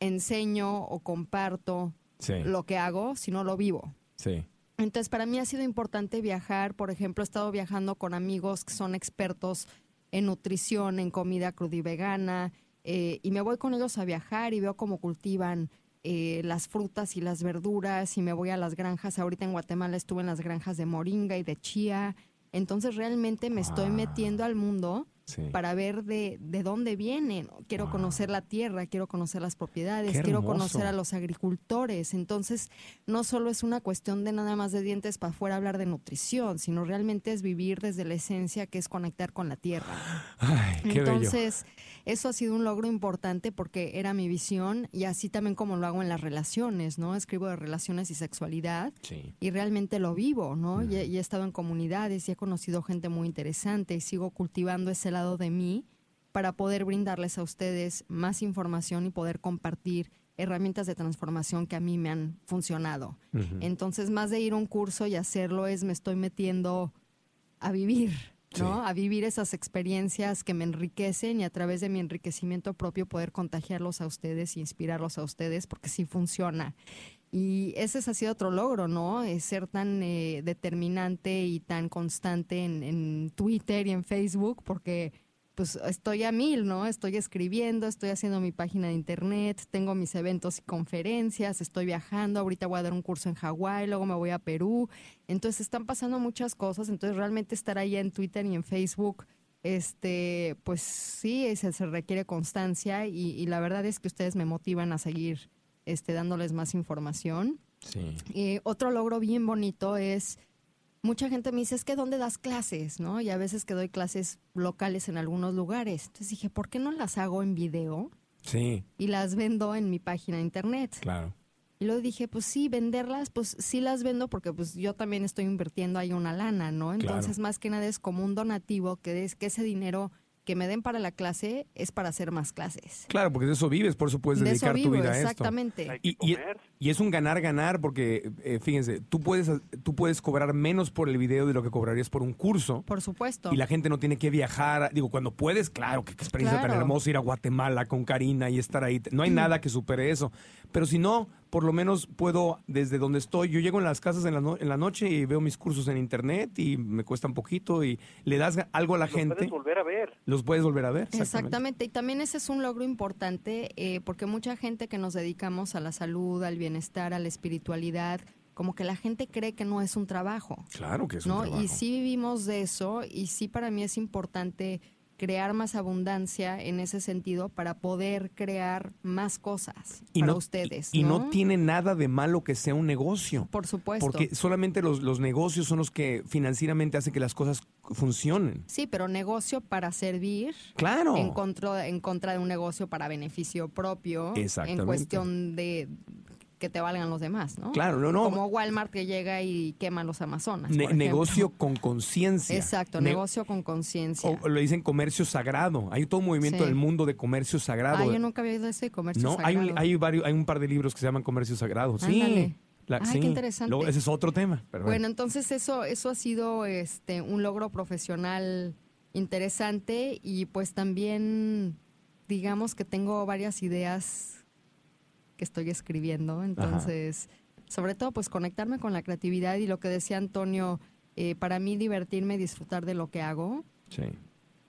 enseño o comparto Sí. lo que hago, sino lo vivo. Sí. Entonces, para mí ha sido importante viajar. Por ejemplo, he estado viajando con amigos que son expertos en nutrición, en comida cruda y vegana, eh, y me voy con ellos a viajar y veo cómo cultivan eh, las frutas y las verduras, y me voy a las granjas. Ahorita en Guatemala estuve en las granjas de moringa y de chía. Entonces, realmente me estoy metiendo al mundo Sí. para ver de, de dónde vienen. Quiero Wow. conocer la tierra, quiero conocer las propiedades, quiero conocer a los agricultores. Entonces, no solo es una cuestión de nada más de dientes para afuera hablar de nutrición, sino realmente es vivir desde la esencia que es conectar con la tierra. Ay, qué bello. Eso ha sido un logro importante porque era mi visión y así también como lo hago en las relaciones, ¿no? Escribo de relaciones y sexualidad Sí. y realmente lo vivo, ¿no? y, he, y he estado en comunidades y he conocido gente muy interesante y sigo cultivando ese lado de mí para poder brindarles a ustedes más información y poder compartir herramientas de transformación que a mí me han funcionado. Entonces, más de ir a un curso y hacerlo es me estoy metiendo a vivir, ¿no? Sí. A vivir esas experiencias que me enriquecen y a través de mi enriquecimiento propio poder contagiarlos a ustedes e inspirarlos a ustedes porque sí funciona. Y ese ha sido otro logro, ¿no? Es ser tan eh, determinante y tan constante en, en Twitter y en Facebook porque pues estoy a mil, ¿no? Estoy escribiendo, estoy haciendo mi página de internet, tengo mis eventos y conferencias, estoy viajando, ahorita voy a dar un curso en Hawái, luego me voy a Perú. Entonces están pasando muchas cosas, entonces realmente estar ahí en Twitter y en Facebook, este, pues sí, se, se requiere constancia y, y la verdad es que ustedes me motivan a seguir este, dándoles más información. Sí. Eh, otro logro bien bonito es, mucha gente me dice, es que ¿dónde das clases? ¿no? Y a veces que doy clases locales en algunos lugares. Entonces dije, ¿por qué no las hago en video Sí, y las vendo en mi página de internet? claro. Y luego dije, pues sí, venderlas, pues sí las vendo porque pues yo también estoy invirtiendo ahí una lana, ¿no? Entonces, Claro. más que nada es como un donativo que es que ese dinero que me den para la clase es para hacer más clases. Claro, porque de eso vives, por eso puedes de eso dedicar tu vida a esto. exactamente. Y, y- comer. y es un ganar-ganar porque, eh, fíjense, tú puedes, tú puedes cobrar menos por el video de lo que cobrarías por un curso. Por supuesto. Y la gente no tiene que viajar. Digo, cuando puedes, claro, qué experiencia tan Claro. hermosa ir a Guatemala con Karina y estar ahí. No hay nada que supere eso. Pero si no, por lo menos puedo, desde donde estoy, yo llego en las casas en la, no- en la noche y veo mis cursos en internet y me cuesta un poquito y le das algo a la gente, puedes volver a ver. los puedes volver a ver. Exactamente. y también ese es un logro importante eh, porque mucha gente que nos dedicamos a la salud, al bienestar, a la espiritualidad, como que la gente cree que no es un trabajo, Claro que es ¿no? un trabajo. Y sí vivimos de eso y sí para mí es importante crear más abundancia en ese sentido para poder crear más cosas y para no, ustedes. Y, y no tiene nada de malo que sea un negocio. Por supuesto. Porque solamente los, los negocios son los que financieramente hacen que las cosas funcionen. Sí, pero negocio para servir Claro. en contra, en contra de un negocio para beneficio propio. Exactamente. En cuestión de que te valgan los demás, ¿no? Claro, no, no. Como Walmart que llega y quema los Amazonas. Ne- negocio con conciencia. Exacto, Ne- negocio con conciencia. O lo dicen comercio sagrado. Hay todo un movimiento Sí. del mundo de comercio sagrado. Ah, yo nunca había oído ese comercio no, hay sagrado. hay, varios, hay un par de libros que se llaman comercio sagrado. Sí. La- sí. qué interesante. Luego, ese es otro tema. Pero Bueno, bueno. entonces eso, eso ha sido este un logro profesional interesante y pues también digamos que tengo varias ideas que estoy escribiendo, entonces sobre todo pues conectarme con la creatividad y lo que decía Antonio, eh, para mí divertirme y disfrutar de lo que hago. Sí.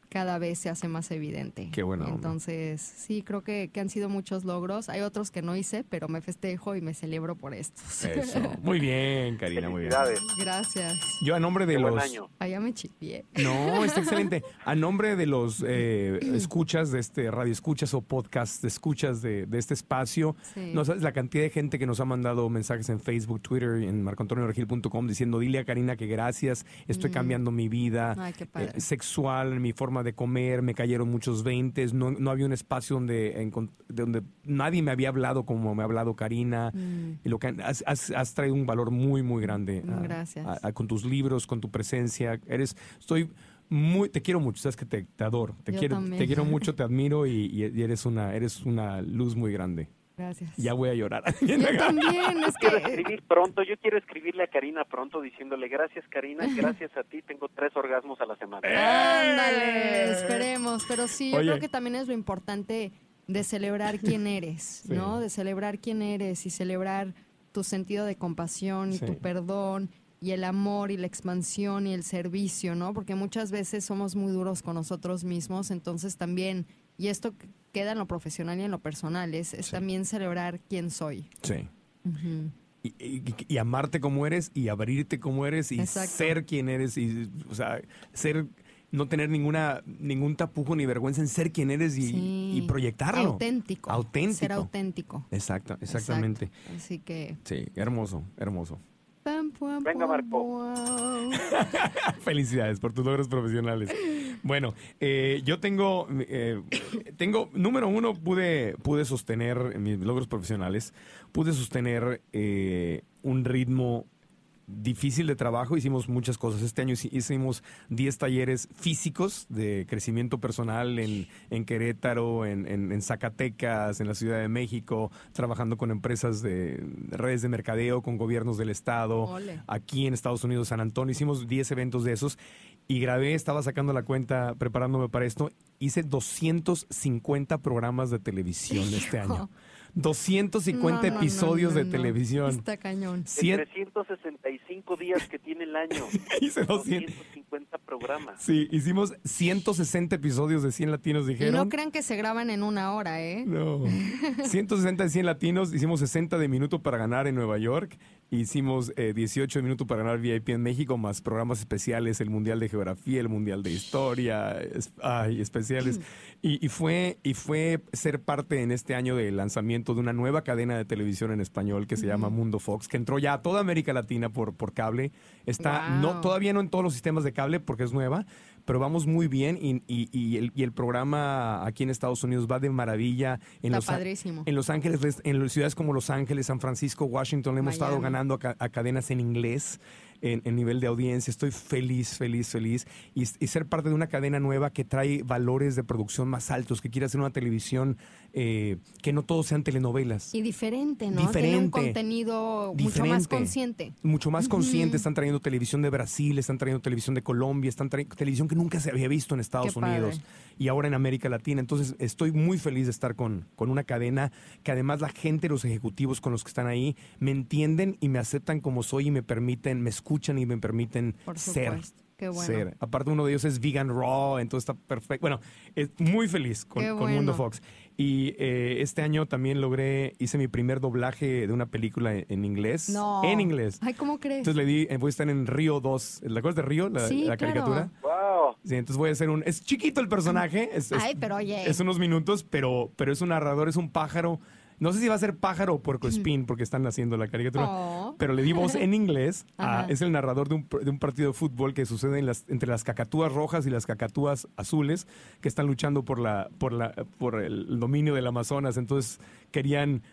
Cada vez se hace más evidente. Qué buena onda. Entonces, sí, creo que, que han sido muchos logros. Hay otros que no hice, pero me festejo y me celebro por estos. Eso. <laughs> Muy bien, Karina, muy bien. Gracias. Yo a nombre de Qué buen los... año. Allá me chipié. No, está <laughs> excelente. A nombre de los eh, escuchas de este radio escuchas o podcast de escuchas de, de este espacio, Sí. no sabes la cantidad de gente que nos ha mandado mensajes en Facebook, Twitter y en marcoantonioregil.com diciendo, dile a Karina que gracias, estoy cambiando mi vida Mm. Ay, qué padre. eh, sexual, mi forma de comer, me cayeron muchos veintes, no, no había un espacio donde, donde nadie me había hablado como me ha hablado Karina. Mm. Y lo que has, has- has traído un valor muy, muy grande. A- gracias. a- a- con tus libros, con tu presencia. Eres, estoy muy, te quiero mucho, sabes que te, te adoro. Te Yo quiero, también. te quiero mucho, <laughs> te admiro y- y eres una, eres una luz muy grande. Gracias. Ya voy a llorar. <laughs> Yo también, es Quiero que escribir pronto, yo quiero escribirle a Karina pronto diciéndole gracias Karina, gracias a ti tengo tres orgasmos a la semana. ándale, esperemos, pero sí, yo Oye. creo que también es lo importante de celebrar <laughs> quién eres, Sí. ¿no? De celebrar quién eres y celebrar tu sentido de compasión y Sí. tu perdón y el amor y la expansión y el servicio, ¿no? Porque muchas veces somos muy duros con nosotros mismos, entonces también, y esto queda en lo profesional y en lo personal, es, es Sí. también celebrar quién soy. Sí. Y, y- y amarte como eres y abrirte como eres y Exacto. ser quien eres y, o sea, ser no tener ninguna ningún tapujo ni vergüenza en ser quien eres y, Sí. y proyectarlo. Auténtico. Auténtico. Ser auténtico. Exacto, exactamente. Exacto. Así que. Sí, hermoso, hermoso. Venga, Marco. <laughs> Felicidades por tus logros profesionales. Bueno, eh, yo tengo, eh, tengo, número uno, pude, pude sostener mis logros profesionales, pude sostener eh, un ritmo difícil de trabajo, hicimos muchas cosas. Este año hici- hicimos 10 talleres físicos de crecimiento personal en, en Querétaro, en, en- en Zacatecas, en la Ciudad de México, trabajando con empresas de redes de mercadeo, con gobiernos del estado, Ole. aquí en Estados Unidos, San Antonio. Hicimos 10 eventos de esos y grabé, estaba sacando la cuenta, preparándome para esto. Hice 250 programas de televisión este año. 250 No, no, no, episodios no, de no. televisión. Está cañón. En Cien- 365 días que tiene el año. <laughs> Hice 200. 250 programas. Sí, hicimos 160 episodios de 100 latinos, Y dijeron. no crean que se graban en una hora, ¿eh? No. <laughs> 160 de 100 latinos, hicimos 60 de minuto para ganar en Nueva York, hicimos eh, 18 de minuto para ganar VIP en México, más programas especiales, el Mundial de Geografía, el Mundial de Historia, es- ay, especiales. Y, y fue, y fue ser parte en este año del lanzamiento de una nueva cadena de televisión en español que se llama Mundo Fox, que entró ya a toda América Latina por, por cable. Está Wow. no, todavía no en todos los sistemas de cable porque es nueva, pero vamos muy bien y, y- y el, y el programa aquí en Estados Unidos va de maravilla. En Está los, padrísimo. En Los Ángeles, en ciudades como Los Ángeles, San Francisco, Washington, le hemos estado ganando a, a cadenas en inglés. En, en nivel de audiencia, estoy feliz, feliz, feliz. Y, y ser parte de una cadena nueva que trae valores de producción más altos, que quiere hacer una televisión eh, que no todos sean telenovelas. Y diferente, ¿no? Tiene un Diferente. contenido mucho más Diferente. consciente. mucho más consciente. Están trayendo televisión de Brasil, están trayendo televisión de Colombia, están trayendo televisión que nunca se había visto en Estados Qué padre. Unidos y ahora en América Latina. Entonces estoy muy feliz de estar con, con una cadena que además la gente, los ejecutivos con los que están ahí, me entienden y me aceptan como soy y me permiten, me escuchan y me permiten Por ser. Qué bueno. Ser. Aparte uno de ellos es vegan raw, entonces está perfecto. Bueno, es muy feliz con, Qué con bueno. Mundo Fox. Y eh, este año también logré, hice mi primer doblaje de una película en, en inglés. No. En inglés. Ay, ¿cómo crees? Entonces le di, eh, voy a estar en Río 2. ¿La acuerdas de Río? La, Sí, la claro. caricatura. ¡Wow! Sí, entonces voy a hacer un. Es chiquito el personaje. Es, es- Ay, pero oye. es unos minutos, pero, pero es un narrador, es un pájaro. No sé si va a ser pájaro o puercoespín porque están haciendo la caricatura. Oh. Pero le di voz en <laughs> inglés. a- es el narrador de un, de un partido de fútbol que sucede en las, entre las cacatúas rojas y las cacatúas azules que están luchando por, la, por, la, por el dominio del Amazonas. Entonces querían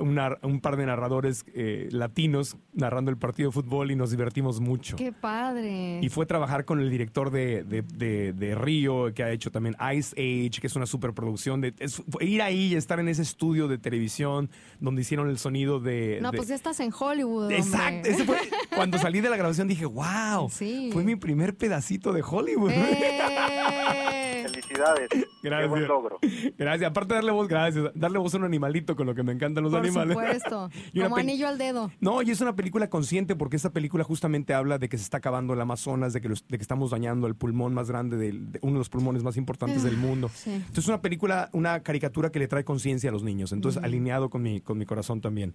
un, par de narradores eh, latinos narrando el partido de fútbol y nos divertimos mucho. Qué padre. Y fue trabajar con el director de, de, de- de Río, que ha hecho también Ice Age, que es una superproducción. De, es- ir ahí y estar en ese estudio de televisión donde hicieron el sonido de... no, pues ya estás en Hollywood. Exacto. ese fue- <laughs> cuando salí de la grabación dije, wow, Sí. fue mi primer pedacito de Hollywood. ¡Eh! Felicidades. Gracias. Qué buen logro. Gracias. Aparte de darle voz, gracias. Darle voz a un animalito con lo que me encantan los Por animales. supuesto. <laughs> Y una Como anillo al dedo. No, y es una película consciente porque esta película justamente habla de que se está acabando el Amazonas, de que, los- de que estamos dañando el pulmón más grande, del, de uno de los pulmones más importantes del mundo. sí. Entonces es una película, una caricatura que le trae conciencia a los niños, entonces alineado con mi, con mi corazón también.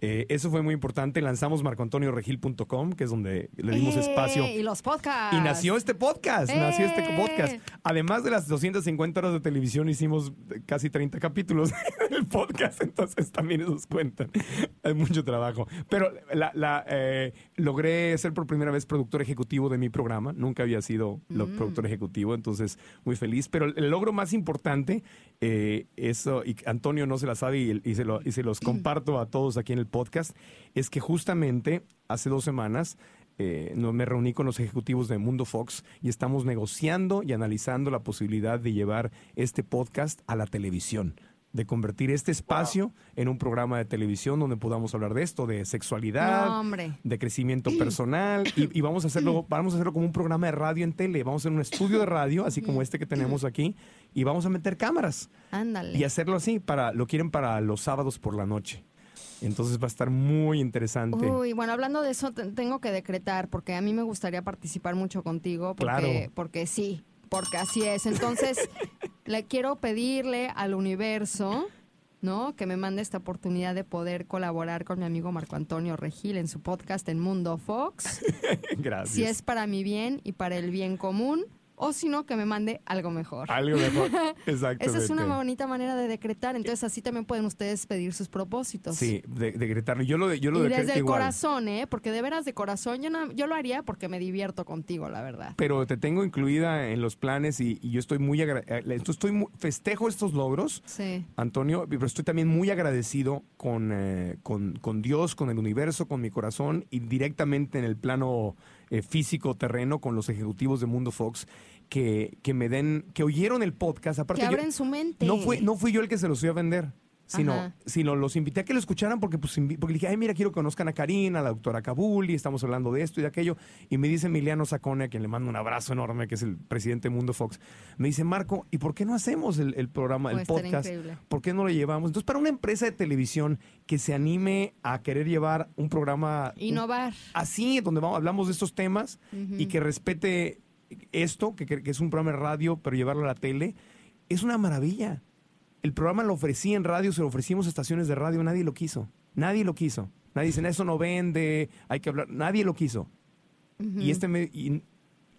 Eh, eso fue muy importante. Lanzamos marcoantonioregil.com, que es donde le dimos ¡Eh! espacio. Y los podcasts. Y nació este podcast, nació este ¡Eh! podcast. Además de las 250 horas de televisión, hicimos casi 30 capítulos <laughs> del podcast, entonces también esos cuentan. Hay mucho trabajo. Pero la, la, eh, logré ser por primera vez productor ejecutivo de mi programa. Nunca había sido lo- productor ejecutivo, entonces muy feliz. Pero el logro más importante, eh, eso, y Antonio no se la sabe y, y se lo, y se los <clears throat> comparto a todos aquí en el podcast, es que justamente hace dos semanas eh, no- me reuní con los ejecutivos de Mundo Fox y estamos negociando y analizando la posibilidad de llevar este podcast a la televisión, de convertir este espacio en un programa de televisión donde podamos hablar de esto, de sexualidad, No, de crecimiento personal y, y vamos a hacerlo, <laughs> vamos a hacerlo como un programa de radio en tele, vamos a hacer un estudio de radio, así como este que tenemos aquí, y vamos a meter cámaras Ándale. y hacerlo así para, lo quieren para los sábados por la noche. Entonces va a estar muy interesante. Uy, bueno, hablando de eso, te- tengo que decretar, porque a mí me gustaría participar mucho contigo, porque, Claro. porque sí, porque así es. Entonces, <laughs> le quiero pedirle al universo, ¿no? Que me mande esta oportunidad de poder colaborar con mi amigo Marco Antonio Regil en su podcast en Mundo Fox. <laughs> Gracias. si es para mi bien y para el bien común, o si no, que me mande algo mejor. Algo mejor. Exactamente. <laughs> Esa es una bonita manera de decretar. Entonces, así también pueden ustedes pedir sus propósitos. Sí, de, decretarlo. Yo lo, yo lo y desde el igual. corazón, ¿eh? Porque de veras de corazón, yo, no- yo lo haría porque me divierto contigo, la verdad. Pero te tengo incluida en los planes y, y yo estoy muy agradecido. Estoy mu- festejo estos logros, Sí. Antonio, pero estoy también muy agradecido con, eh, con, con Dios, con el universo, con mi corazón y directamente en el plano eh, físico terreno con los ejecutivos de Mundo Fox que, que me den, que oyeron el podcast. Aparte, Que yo- abren su mente. no fue, no fui yo el que se los fui a vender. Sino, Ajá. sino los invité a que lo escucharan porque, pues, porque dije, ay, mira, quiero que conozcan a Karina, a la doctora Kabuli, estamos hablando de esto y de aquello. Y me dice Emiliano Sacone, a quien le mando un abrazo enorme, que es el presidente de Mundo Fox, me dice, Marco, ¿y por qué no hacemos el, el programa, el Pues, podcast? ¿Por qué no lo llevamos? Entonces, para una empresa de televisión que se anime a querer llevar un programa Innovar. así, donde vamos, hablamos de estos temas y que respete esto, que, que- que es un programa de radio, pero llevarlo a la tele, es una maravilla. El programa lo ofrecí en radio, se lo ofrecimos a estaciones de radio, nadie lo quiso. Nadie lo quiso. Nadie dice, eso no vende, hay que hablar. Nadie lo quiso. Y este me- y,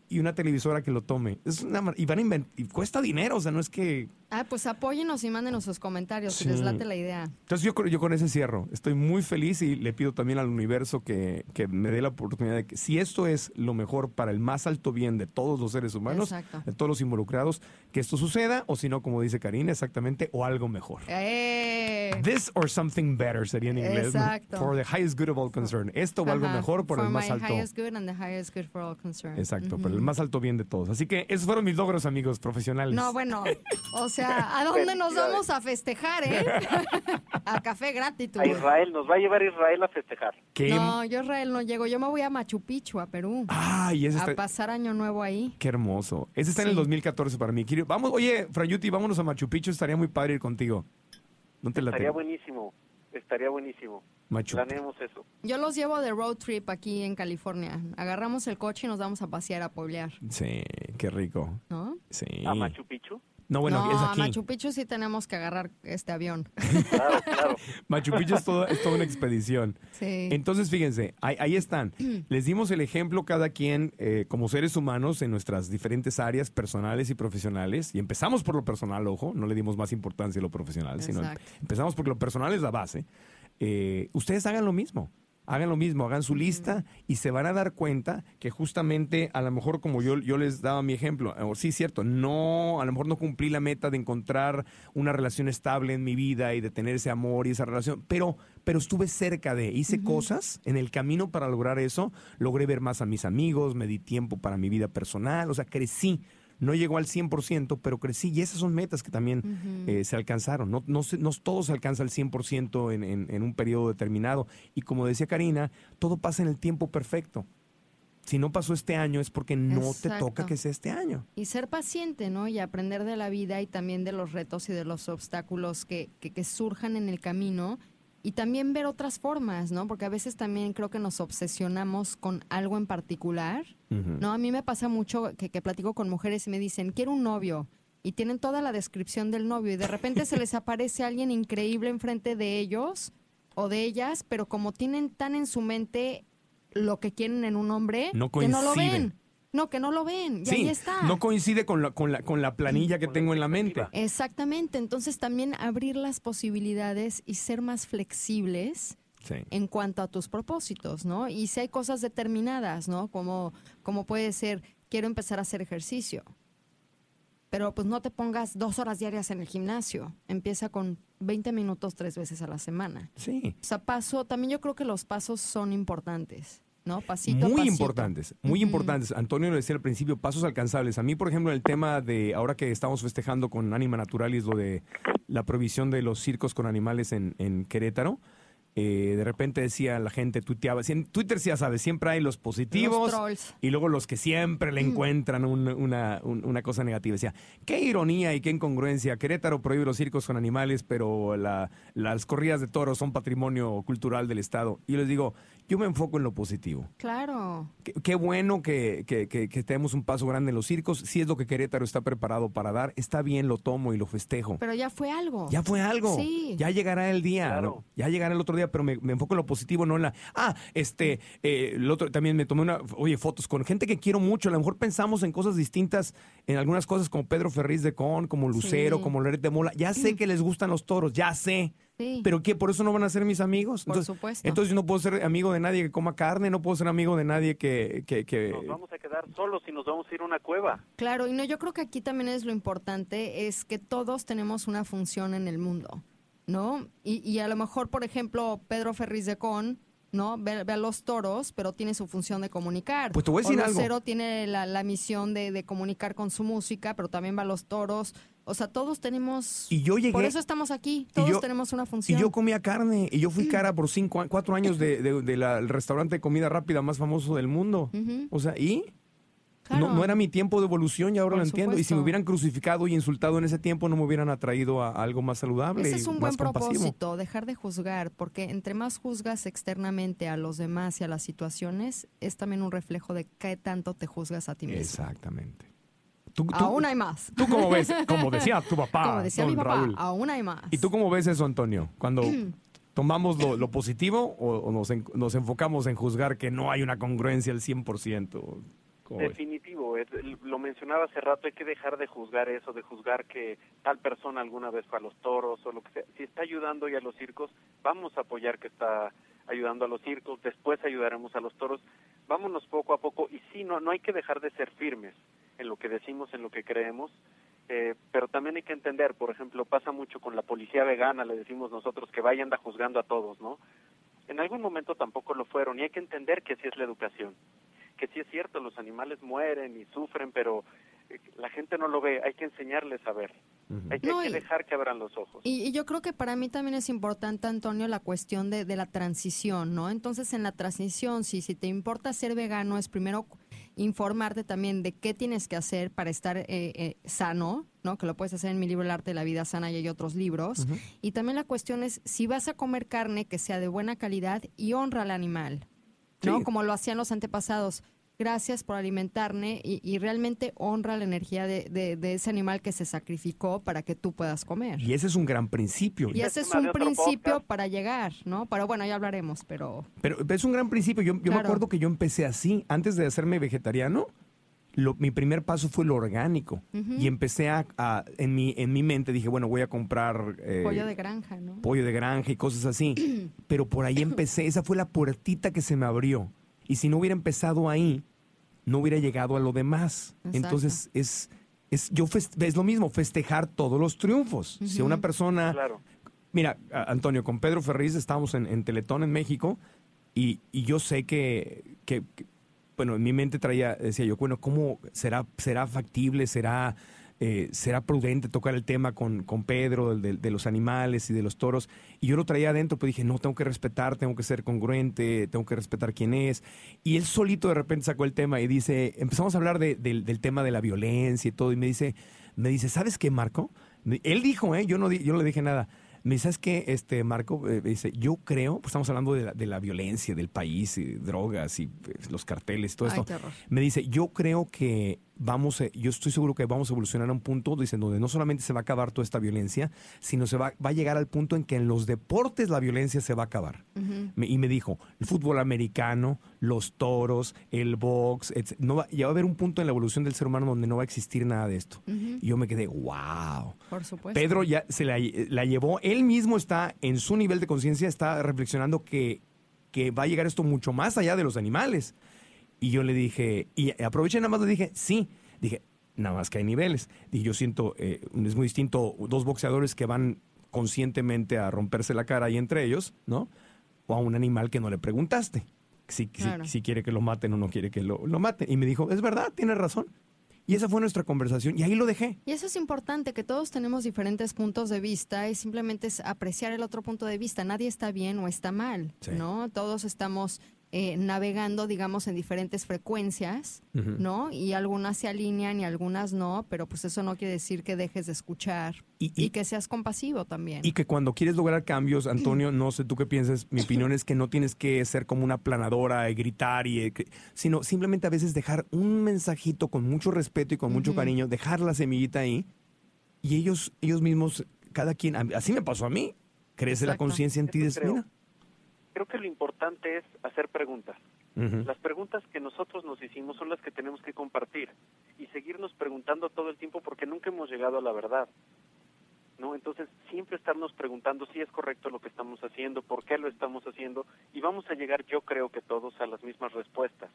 y una televisora que lo tome. Es una y van a invent- y cuesta dinero, o sea, no es que Ah, pues apóyenos y mándenos sus comentarios si les Sí. late la idea. Entonces yo, con- yo con ese cierro. Estoy muy feliz y le pido también al universo que, que me dé la oportunidad de que si esto es lo mejor para el más alto bien de todos los seres humanos, Exacto. de todos los involucrados, que esto suceda o si no, como dice Karina, exactamente, o algo mejor. ¡Eh! This or something better sería en inglés. Exacto. For the highest good of all concern. Esto o algo mejor por, el For más my alto. highest good and the highest good for all concerned. Exacto, por el más alto bien de todos. Así que esos fueron mis logros, amigos profesionales. No, bueno, <laughs> o sea, <laughs> ¿a dónde nos vamos a festejar, eh? <laughs> a Café Gratitud. A Israel, nos va a llevar Israel a festejar. ¿Qué? No, yo Israel no llego, yo me voy a Machu Picchu, a Perú, Ay, ese a pasar año nuevo ahí. Qué hermoso. Ese está en el Sí. 2014 para mí. Vamos, oye, Frayuti, vámonos a Machu Picchu. Estaría muy padre ir contigo. ¿No te la Estaría buenísimo, estaría buenísimo. Machu Planeemos eso. Yo los llevo de road trip aquí en California. Agarramos el coche y nos vamos a pasear a pueblear, Sí, qué rico. ¿no? Sí. ¿A Machu Picchu? No, bueno, no, es a aquí. Machu Picchu sí tenemos que agarrar este avión. Claro, claro. <laughs> Machu Picchu es, todo- es toda una expedición. Sí. Entonces, fíjense, ahí, ahí están. <clears throat> Les dimos el ejemplo cada quien eh, como seres humanos en nuestras diferentes áreas personales y profesionales. Y empezamos por lo personal, ojo, no le dimos más importancia a lo profesional, sino empezamos porque lo personal es la base. Eh, ustedes hagan lo mismo. Hagan lo mismo, hagan su lista y se van a dar cuenta que justamente a lo mejor como yo, yo les daba mi ejemplo, eh, sí, cierto, no, a lo mejor no cumplí la meta de encontrar una relación estable en mi vida y de tener ese amor y esa relación, pero, pero estuve cerca de, hice cosas en el camino para lograr eso, logré ver más a mis amigos, me di tiempo para mi vida personal, o sea, crecí. No llegó al 100%, pero crecí y esas son metas que también eh, se alcanzaron. No, no, no todo se alcanza al 100% en, en, en un periodo determinado. Y como decía Karina, todo pasa en el tiempo perfecto. Si no pasó este año es porque no te toca que sea este año. Y ser paciente, ¿no? Y aprender de la vida y también de los retos y de los obstáculos que, que, que surjan en el camino. Y también ver otras formas, ¿no? Porque a veces también creo que nos obsesionamos con algo en particular. No, a mí me pasa mucho que, que platico con mujeres y me dicen, quiero un novio. Y tienen toda la descripción del novio y de repente se les aparece alguien increíble enfrente de ellos o de ellas, pero como tienen tan en su mente lo que quieren en un hombre, No que no lo ven. No, que no lo ven. Y Sí, ahí está. no coincide con la, con la, con la planilla que Con la tengo en la mente. Exactamente. Entonces también abrir las posibilidades y ser más flexibles Sí. en cuanto a tus propósitos, ¿no? Y si hay cosas determinadas, ¿no? Como, como puede ser, quiero empezar a hacer ejercicio. Pero pues no te pongas dos horas diarias en el gimnasio. Empieza con 20 minutos tres veces a la semana. Sí. O sea, paso, también yo creo que los pasos son importantes, ¿no? Pasito a muy pasito. importantes, muy importantes. Antonio lo decía al principio, pasos alcanzables. A mí, por ejemplo, el tema de ahora que estamos festejando con Anima Naturalis lo de la prohibición de los circos con animales en, en Querétaro. eh, de repente decía la gente, tuiteaba, en Twitter ya sabes, siempre hay los positivos Los y luego los que siempre le encuentran un- una, un- una cosa negativa. Decía, qué ironía y qué incongruencia. Querétaro prohíbe los circos con animales, pero la- las corridas de toros son patrimonio cultural del Estado. Y les digo, yo me enfoco en lo positivo. Claro. Qué, qué bueno que, que, que, que tenemos un paso grande en los circos. Si es lo que Querétaro está preparado para dar, está bien, lo tomo y lo festejo. Pero ya fue algo. ya fue algo. Sí. Ya llegará el día. Claro. ¿no? Ya llegará el otro día. pero me, me enfoco en lo positivo, no en la, ah, este, eh, el otro también me tomé una, oye, fotos con gente que quiero mucho, a lo mejor pensamos en cosas distintas, en algunas cosas como Pedro Ferriz de Con, como Lucero, Sí. como Loret de Mola, ya sé que les gustan los toros, ya sé. Sí. ¿Pero qué? ¿Por eso no van a ser mis amigos? Por entonces, supuesto. Entonces yo no puedo ser amigo de nadie que coma carne, no puedo ser amigo de nadie que... que, que- Nos vamos a quedar solos y nos vamos a ir a una cueva. Claro, y no, yo creo que aquí también es lo importante, es que todos tenemos una función en el mundo, ¿no? Y, y a lo mejor, por ejemplo, Pedro Ferriz de Con, ¿no? Ve, ve a los toros, pero tiene su función de comunicar. Pues te voy a decir o algo. Tiene la, la misión de, de comunicar con su música, pero también va a los toros. O sea, todos tenemos... Y yo llegué... Por eso estamos aquí, y todos yo- tenemos una Y función. yo comía carne, y yo fui cara por cinco, cuatro años del de, de el restaurante de comida rápida más famoso del mundo. O sea, ¿y? Claro. No, no era mi tiempo de evolución y ahora Por lo entiendo. Y si me hubieran crucificado y insultado en ese tiempo, no me hubieran atraído a, a algo más saludable Ese y es un buen compasivo. propósito, dejar de juzgar, porque entre más juzgas externamente a los demás y a las situaciones, es también un reflejo de qué tanto te juzgas a ti mismo. Exactamente. ¿Tú, tú- Aún hay más. ¿Tú cómo ves? Como decía tu papá, <laughs> Como decía mi papá, Raúl. aún hay más. ¿Y tú cómo ves eso, Antonio? Cuando <clears throat> tomamos lo, lo positivo o, o nos, en- nos enfocamos en juzgar que no hay una congruencia al 100%? ¿Cómo ves? Definitivo, es- lo mencionaba hace rato, hay que dejar de juzgar eso, de juzgar que tal persona alguna vez fue a los toros o lo que sea. Si está ayudando hoy a los circos, vamos a apoyar que está ayudando a los circos, después ayudaremos a los toros. Vámonos poco a poco y sí, no, no hay que dejar de ser firmes en lo que decimos, en lo que creemos, eh, pero también hay que entender, por ejemplo, pasa mucho con la policía vegana, le decimos nosotros que vaya anda juzgando a todos, ¿no? En algún momento tampoco lo fueron y hay que entender que así es la educación que sí es cierto, los animales mueren y sufren, pero eh, la gente no lo ve, hay que enseñarles a ver. Hay que, No, hay que dejar que abran los ojos. Y, y yo creo que para mí también es importante, Antonio, la cuestión de, de la transición, ¿no? Entonces, en la transición, si, si te importa ser vegano, es primero informarte también de qué tienes que hacer para estar eh, eh, sano, ¿no? Que lo puedes hacer en mi libro El arte de la vida sana y hay otros libros. Y también la cuestión es si vas a comer carne que sea de buena calidad y honra al animal, ¿no? Sí. Como lo hacían los antepasados. Gracias por alimentarme y, y realmente honra la energía de, de- de ese animal que se sacrificó para que tú puedas comer. Y ese es un gran principio. Y ese es un principio podcast. para llegar, ¿no? Pero bueno, ya hablaremos, pero Pero es un gran principio. Yo, yo me acuerdo que yo empecé así. Antes de hacerme vegetariano, lo- mi primer paso fue lo orgánico. Y empecé a, a- en, mi, en mi mente, dije, bueno, voy a comprar... eh, pollo de granja, ¿no? pollo de granja y cosas así. <clears throat> Pero por ahí empecé, esa fue la puertita que se me abrió. Y si no hubiera empezado ahí, no hubiera llegado a lo demás. Exacto. Entonces es, es, yo es lo mismo, festejar todos los triunfos. Si una persona... Claro. Mira, Antonio, con Pedro Ferriz estábamos en, en Teletón en México y, y yo sé que, que- que, bueno, en mi mente traía, decía yo, bueno, ¿cómo será, será factible, será, eh, será prudente tocar el tema con, con Pedro de, de- los animales y de los toros? Y yo lo traía adentro, pues dije, no, tengo que respetar, tengo que ser congruente, tengo que respetar quién es. Y él solito de repente sacó el tema y dice, empezamos a hablar de- del- del tema de la violencia y todo, y me dice, me dice, ¿sabes qué, Marco? Él dijo, ¿eh? Yo no, yo no le dije nada. Me dice, ¿sabes qué, este, Marco? Eh, me dice, yo creo, pues estamos hablando de la, de la violencia del país, y drogas y pues, los carteles, todo Ay, esto. Me dice, yo creo que vamos, a- yo estoy seguro que vamos a evolucionar a un punto, dicen, donde no solamente se va a acabar toda esta violencia, sino se va, va a llegar al punto en que en los deportes la violencia se va a acabar. Me- y me dijo, el fútbol americano, los toros, el box, etc. No va, ya va a haber un punto en la evolución del ser humano donde no va a existir nada de esto. Y yo me quedé, wow. Por supuesto. Pedro ya se la, la llevó, él mismo está en su nivel de conciencia, está reflexionando que, que va a llegar esto mucho más allá de los animales. Y yo le dije, y aproveché nada más, le dije, sí, dije, nada más que hay niveles. Y yo siento, eh, es muy distinto dos boxeadores que van conscientemente a romperse la cara ahí entre ellos, ¿no? O a un animal que no le preguntaste si, si- quiere que lo maten o no quiere que lo, lo maten. Y me dijo, es verdad, tienes razón. Y esa fue nuestra conversación. Y ahí lo dejé. Y eso es importante, que todos tenemos diferentes puntos de vista y simplemente es apreciar el otro punto de vista. Nadie está bien o está mal, Sí. ¿no? Todos estamos eh, navegando, digamos, en diferentes frecuencias. ¿no? Y algunas se alinean y algunas no, pero pues eso no quiere decir que dejes de escuchar Y- y, y- que seas compasivo también. Y que cuando quieres lograr cambios, Antonio, no sé tú qué piensas, mi opinión es que no tienes que ser como una planadora y gritar, y, eh, sino simplemente a veces dejar un mensajito con mucho respeto y con mucho cariño, dejar la semillita ahí y ellos, ellos mismos, cada quien, así me pasó a mí, crece la conciencia en ti, mira, creo que lo importante es hacer preguntas. Las preguntas que nosotros nos hicimos son las que tenemos que compartir y seguirnos preguntando todo el tiempo porque nunca hemos llegado a la verdad. ¿No? Entonces, siempre estarnos preguntando si es correcto lo que estamos haciendo, por qué lo estamos haciendo y vamos a llegar, yo creo que todos a las mismas respuestas.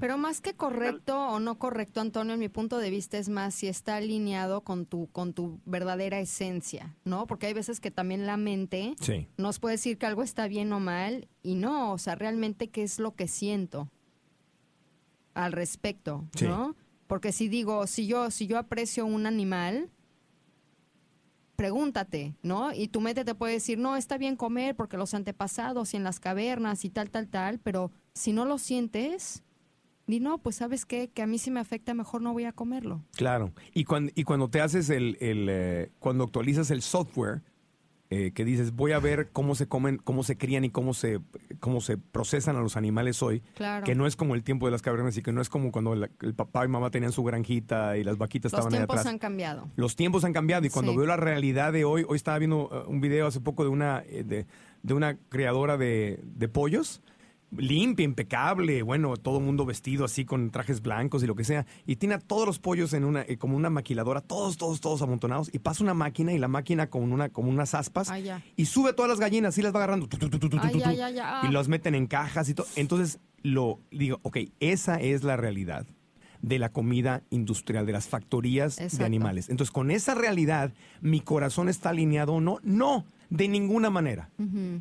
Pero más que correcto o no correcto, Antonio, en mi punto de vista es más si está alineado con tu con tu verdadera esencia, ¿no? Porque hay veces que también la mente Sí. nos puede decir que algo está bien o mal y no, o sea, realmente qué es lo que siento al respecto, Sí. ¿no? Porque si digo, si yo si yo aprecio un animal, pregúntate, ¿no? Y tu mente te puede decir, no, está bien comer porque los antepasados y en las cavernas y tal, tal, tal, pero si no lo sientes, di, no, pues sabes qué, que a mí sí me afecta, mejor no voy a comerlo. Claro. Y cuando, y cuando te haces el, el, eh, cuando actualizas el software, eh, que dices, voy a ver cómo se comen, cómo se crían y cómo se, cómo se procesan a los animales hoy, Claro. que no es como el tiempo de las cavernas y que no es como cuando la- el papá y mamá tenían su granjita y las vaquitas Los estaban ahí tiempos atrás. han cambiado. Los tiempos han cambiado y cuando Sí. veo la realidad de hoy, hoy estaba viendo eh, un video hace poco de una, eh, de, de una criadora de, de pollos, limpia, impecable, bueno, todo el mundo vestido así con trajes blancos y lo que sea, y tiene a todos los pollos en una, eh, como una maquiladora, todos, todos, todos amontonados, y pasa una máquina y la máquina con una, como unas aspas, Ay, ya. y sube todas las gallinas y las va agarrando, tu, tu, tu, tu, tu, Ay, tu, ya, tu, ya, ya. y las meten en cajas y todo. Entonces, lo digo, ok, esa es la realidad de la comida industrial, de las factorías de animales. Entonces, con esa realidad, ¿mi corazón está alineado o no? No, de ninguna manera.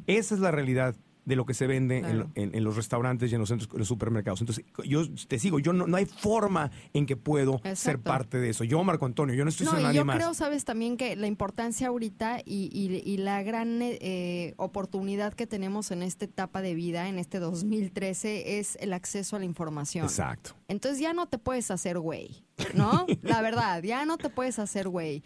Esa es la realidad de lo que se vende en Claro. lo- en, en los restaurantes y en los centros, en los supermercados. Entonces, yo te sigo, yo no, no hay forma en que puedo ser parte de eso. Yo, Marco Antonio, yo no estoy No, nadie yo más. creo, sabes, también que la importancia ahorita y, y- y la gran eh, oportunidad que tenemos en esta etapa de vida, en este 2013, es el acceso a la información. Exacto. Entonces ya no te puedes hacer güey, ¿no? <laughs> La verdad, ya no te puedes hacer güey.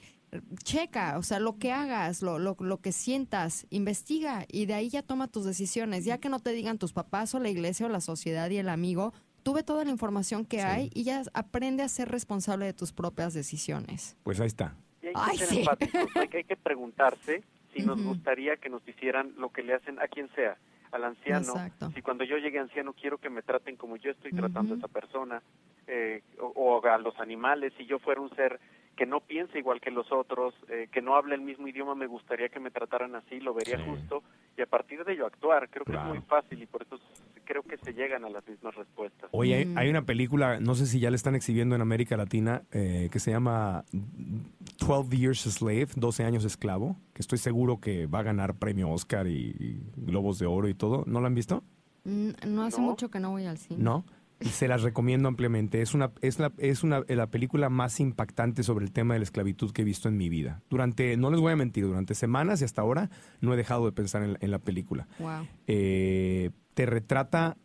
Checa, o sea, lo que hagas, lo, lo, lo que sientas, investiga y de ahí ya toma tus decisiones. Ya que no te digan tus papás o la iglesia o la sociedad y el amigo, tú ve toda la información que hay y ya aprende a ser responsable de tus propias decisiones. Pues ahí está. Y hay Ay, que ser sí. empáticos, hay que, hay que preguntarse si nos gustaría que nos hicieran lo que le hacen a quien sea, al anciano, Exacto. si cuando yo llegue anciano quiero que me traten como yo estoy tratando a esa persona, eh, o, o a los animales, si yo fuera un ser que no piensa igual que los otros, eh, que no habla el mismo idioma, me gustaría que me trataran así, lo vería Sí. justo, y a partir de ello actuar, creo que Claro. es muy fácil y por eso creo que se llegan a las mismas respuestas. Oye, hay- Mm. hay una película, no sé si ya la están exhibiendo en América Latina, eh, que se llama 12 Years a Slave, 12 años esclavo, que estoy seguro que va a ganar premio Oscar y, y Globos de Oro y todo. ¿No la han visto? Mm, No hace No. mucho que no voy al cine. No. Se las recomiendo ampliamente. Es una, es la, es una, la película más impactante sobre el tema de la esclavitud que he visto en mi vida. Durante, no les voy a mentir, durante semanas y hasta ahora no he dejado de pensar en, la- en la película. Wow. eh, te retrata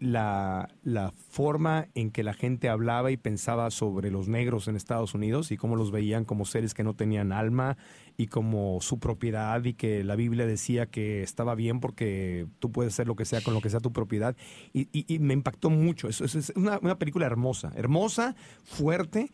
la, la forma en que la gente hablaba y pensaba sobre los negros en Estados Unidos y cómo los veían como seres que no tenían alma y como su propiedad y que la Biblia decía que estaba bien porque tú puedes hacer lo que sea con lo que sea tu propiedad. Y, y- y me impactó mucho. Eso es una, una película hermosa, hermosa, fuerte,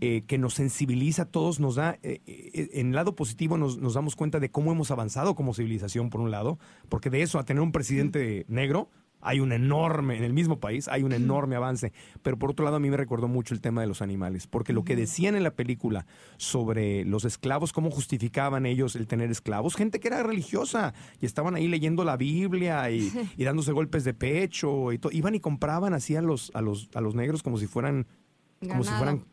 eh, que nos sensibiliza a todos, nos da, eh, eh, en el lado positivo nos, nos damos cuenta de cómo hemos avanzado como civilización, por un lado, porque de eso a tener un presidente negro hay un enorme, en el mismo país hay un enorme avance, pero por otro lado a mí me recordó mucho el tema de los animales, porque lo que decían en la película sobre los esclavos, cómo justificaban ellos el tener esclavos, gente que era religiosa y estaban ahí leyendo la Biblia y, <laughs> y dándose golpes de pecho y todo, iban y compraban así a los, a los, a los negros como si fueran como si fueran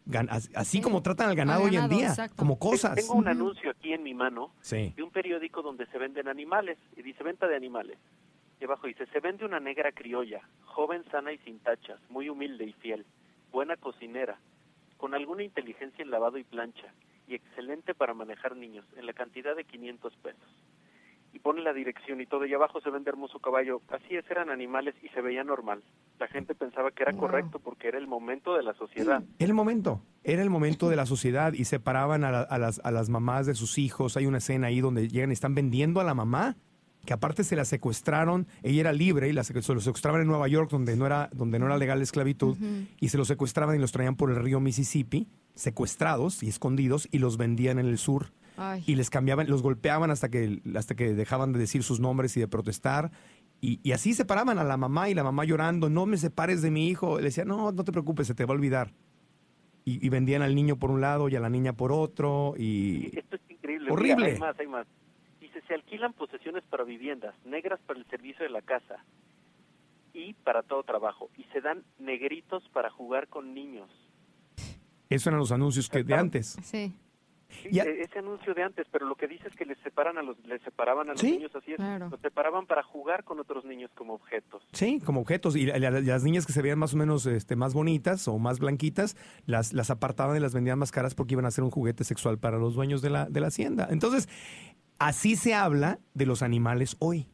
así Sí. como tratan al ganado hoy en día, exacto. como cosas. Tengo un anuncio aquí en mi mano Sí. de un periódico donde se venden animales y dice venta de animales. Y abajo dice, se vende una negra criolla, joven, sana y sin tachas, muy humilde y fiel, buena cocinera, con alguna inteligencia en lavado y plancha, y excelente para manejar niños, en la cantidad de 500 pesos. Y pone la dirección y todo, y abajo se vende hermoso caballo. Así es, eran animales y se veía normal. La gente pensaba que era Wow. correcto porque era el momento de la sociedad. Era el momento, era el momento de la sociedad y separaban a, la- a las, a las mamás de sus hijos. Hay una escena ahí donde llegan y están vendiendo a la mamá, que aparte se la secuestraron, ella era libre y la se lo secuestraban en Nueva York donde no era, donde no era legal la esclavitud y se los secuestraban y los traían por el río Mississippi, secuestrados y escondidos y los vendían en el sur. Ay. y les cambiaban, los golpeaban hasta que, hasta que dejaban de decir sus nombres y de protestar. Y, y así separaban a la mamá y la mamá llorando, no me separes de mi hijo. Le decía, no, no te preocupes, se te va a olvidar. Y, y vendían al niño por un lado y a la niña por otro. Y <laughs> Esto es increíble. Horrible. Mira, hay más, hay más. Dice, se alquilan posesiones para viviendas, negras para el servicio de la casa y para todo trabajo. Y se dan negritos para jugar con niños. esos eran los anuncios que de antes. Sí, Sí, Ya- e- ese anuncio de antes, pero lo que dice es que les separan a los, les separaban a los Sí. niños así es, Claro. los separaban para jugar con otros niños como objetos. Sí, como objetos. Y la- la- las niñas que se veían más o menos este, más bonitas o más blanquitas, las, las apartaban y las vendían más caras porque iban a ser un juguete sexual para los dueños de la, de la hacienda. Entonces, así se habla de los animales hoy.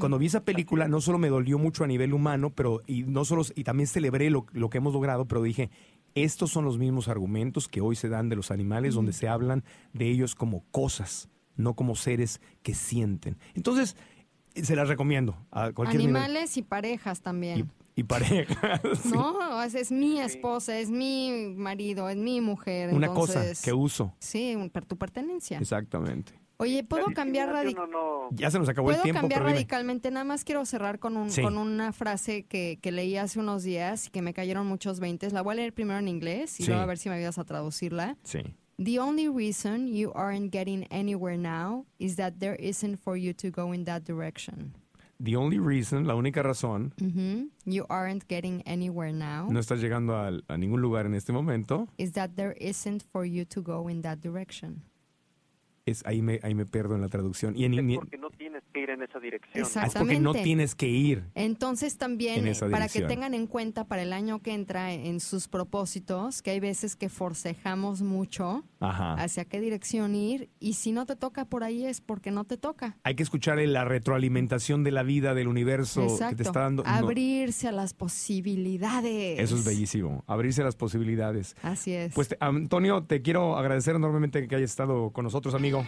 Cuando vi esa película, no solo me dolió mucho a nivel humano, pero y no solo y también celebré lo, lo que hemos logrado, pero dije, estos son los mismos argumentos que hoy se dan de los animales, donde se hablan de ellos como cosas, no como seres que sienten. Entonces, se las recomiendo a cualquier nivel. animales y parejas también. Y, y parejas. <laughs> sí. No, es, es mi esposa, es mi marido, es mi mujer. Una entonces, cosa que uso. Sí, un- tu pertenencia. Exactamente. Oye, ¿puedo cambiar radi- discriminación no, no, Ya se nos acabó el ¿Puedo tiempo, cambiar pero dime. radicalmente? Nada más quiero cerrar con, un, Sí. con una frase que, que leí hace unos días y que me cayeron muchos veintes. La voy a leer primero en inglés y Sí. luego a ver si me ayudas a traducirla. Sí. The only reason you aren't getting anywhere now is that there isn't for you to go in that direction. The only reason, la única razón, Mhm. You aren't getting anywhere now no estás llegando al- a, ningún lugar en este momento, is that there isn't for you to go in that direction. Es ahí me, ahí me pierdo en la traducción. Y en, es porque no tienes que ir en esa dirección. Exacto. es porque no Exactamente. tienes que ir. Entonces también, En para que tengan en cuenta para el año que entra en sus propósitos, que hay veces que forcejamos mucho Ajá. hacia qué dirección ir y si no te toca por ahí es porque no te toca. Hay que escuchar la retroalimentación de la vida, del universo que te está dando. no, Abrirse a las posibilidades. eso es bellísimo. Abrirse a las posibilidades. Así es. Pues te- Antonio, te quiero agradecer enormemente que hayas estado con nosotros, amigo.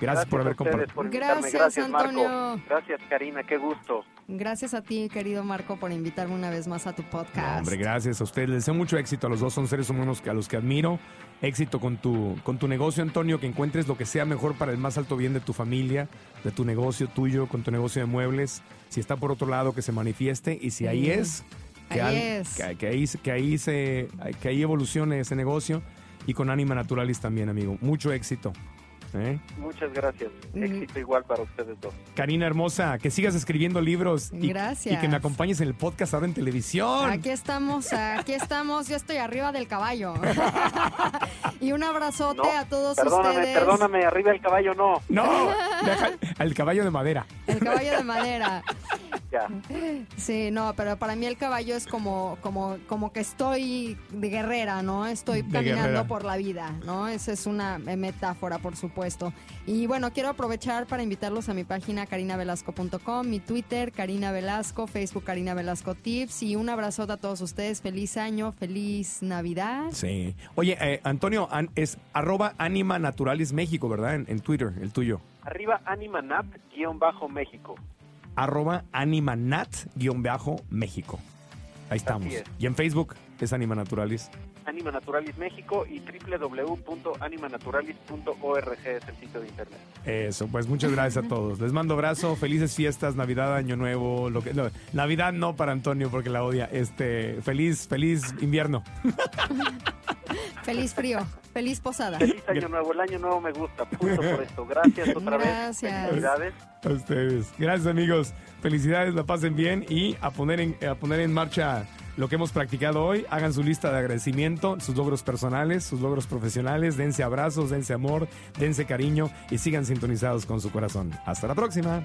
Gracias, por haber compartido. por invitarme. Gracias, Gracias, Marco. Antonio. Gracias, Karina. Qué gusto. Gracias a ti, querido Marco, por invitarme una vez más a tu podcast. Hombre, gracias a ustedes. Les deseo mucho éxito a los dos. Son seres humanos que- a los que admiro. Éxito con tu, con tu negocio, Antonio. Que encuentres lo que sea mejor para el más alto bien de tu familia, de tu negocio tuyo, con tu negocio de muebles. Si está por otro lado, que se manifieste. Y si ahí Sí. es, que, Ahí al- es. que- que ahí, que, ahí se, que ahí evolucione ese negocio. Y con Anima Naturalis también, amigo. Mucho éxito. ¿eh? Muchas gracias. Mm. Éxito igual para ustedes dos. Karina hermosa, que sigas escribiendo libros. Y, Gracias. Y que me acompañes en el podcast ahora en televisión. Aquí estamos, aquí estamos. Yo estoy arriba del caballo. <laughs> y un abrazote No, a todos perdóname, ustedes. perdóname. Arriba el caballo no. No, deja el caballo de madera. El caballo de madera. Ya. Sí, no, pero para mí el caballo es como, como, como que estoy de guerrera, ¿no? Estoy De caminando guerrera. por la vida, ¿no? Esa es una eh, metáfora, por supuesto. Y bueno, quiero aprovechar para invitarlos a mi página carinavelasco.com, mi Twitter, Karina Velasco, Facebook Karina Velasco Tips y un abrazote a todos ustedes. Feliz año, feliz Navidad. Sí. Oye, eh, Antonio, an- es arroba Anima Naturalis México, ¿verdad? En, en Twitter, el tuyo. Arriba Animanat guion bajo México. Arroba Animanat guion bajo México. Ahí estamos. es. Y en Facebook es Anima Naturalis. Anima Naturalis México y www.animanaturalis.org es el sitio de internet. Eso, pues muchas gracias a <laughs> todos. Les mando abrazo, felices fiestas, Navidad, Año Nuevo, lo que no, Navidad no para Antonio porque la odia. Este, feliz, feliz invierno. <laughs> Feliz frío, feliz posada. Feliz año nuevo, el año nuevo me gusta, justo por esto. Gracias otra Gracias. vez. Felicidades. A ustedes. Gracias amigos. Felicidades, la pasen bien y a poner en, a poner en marcha lo que hemos practicado hoy. Hagan su lista de agradecimiento, sus logros personales, sus logros profesionales. Dense abrazos, dense amor, dense cariño y sigan sintonizados con su corazón. Hasta la próxima.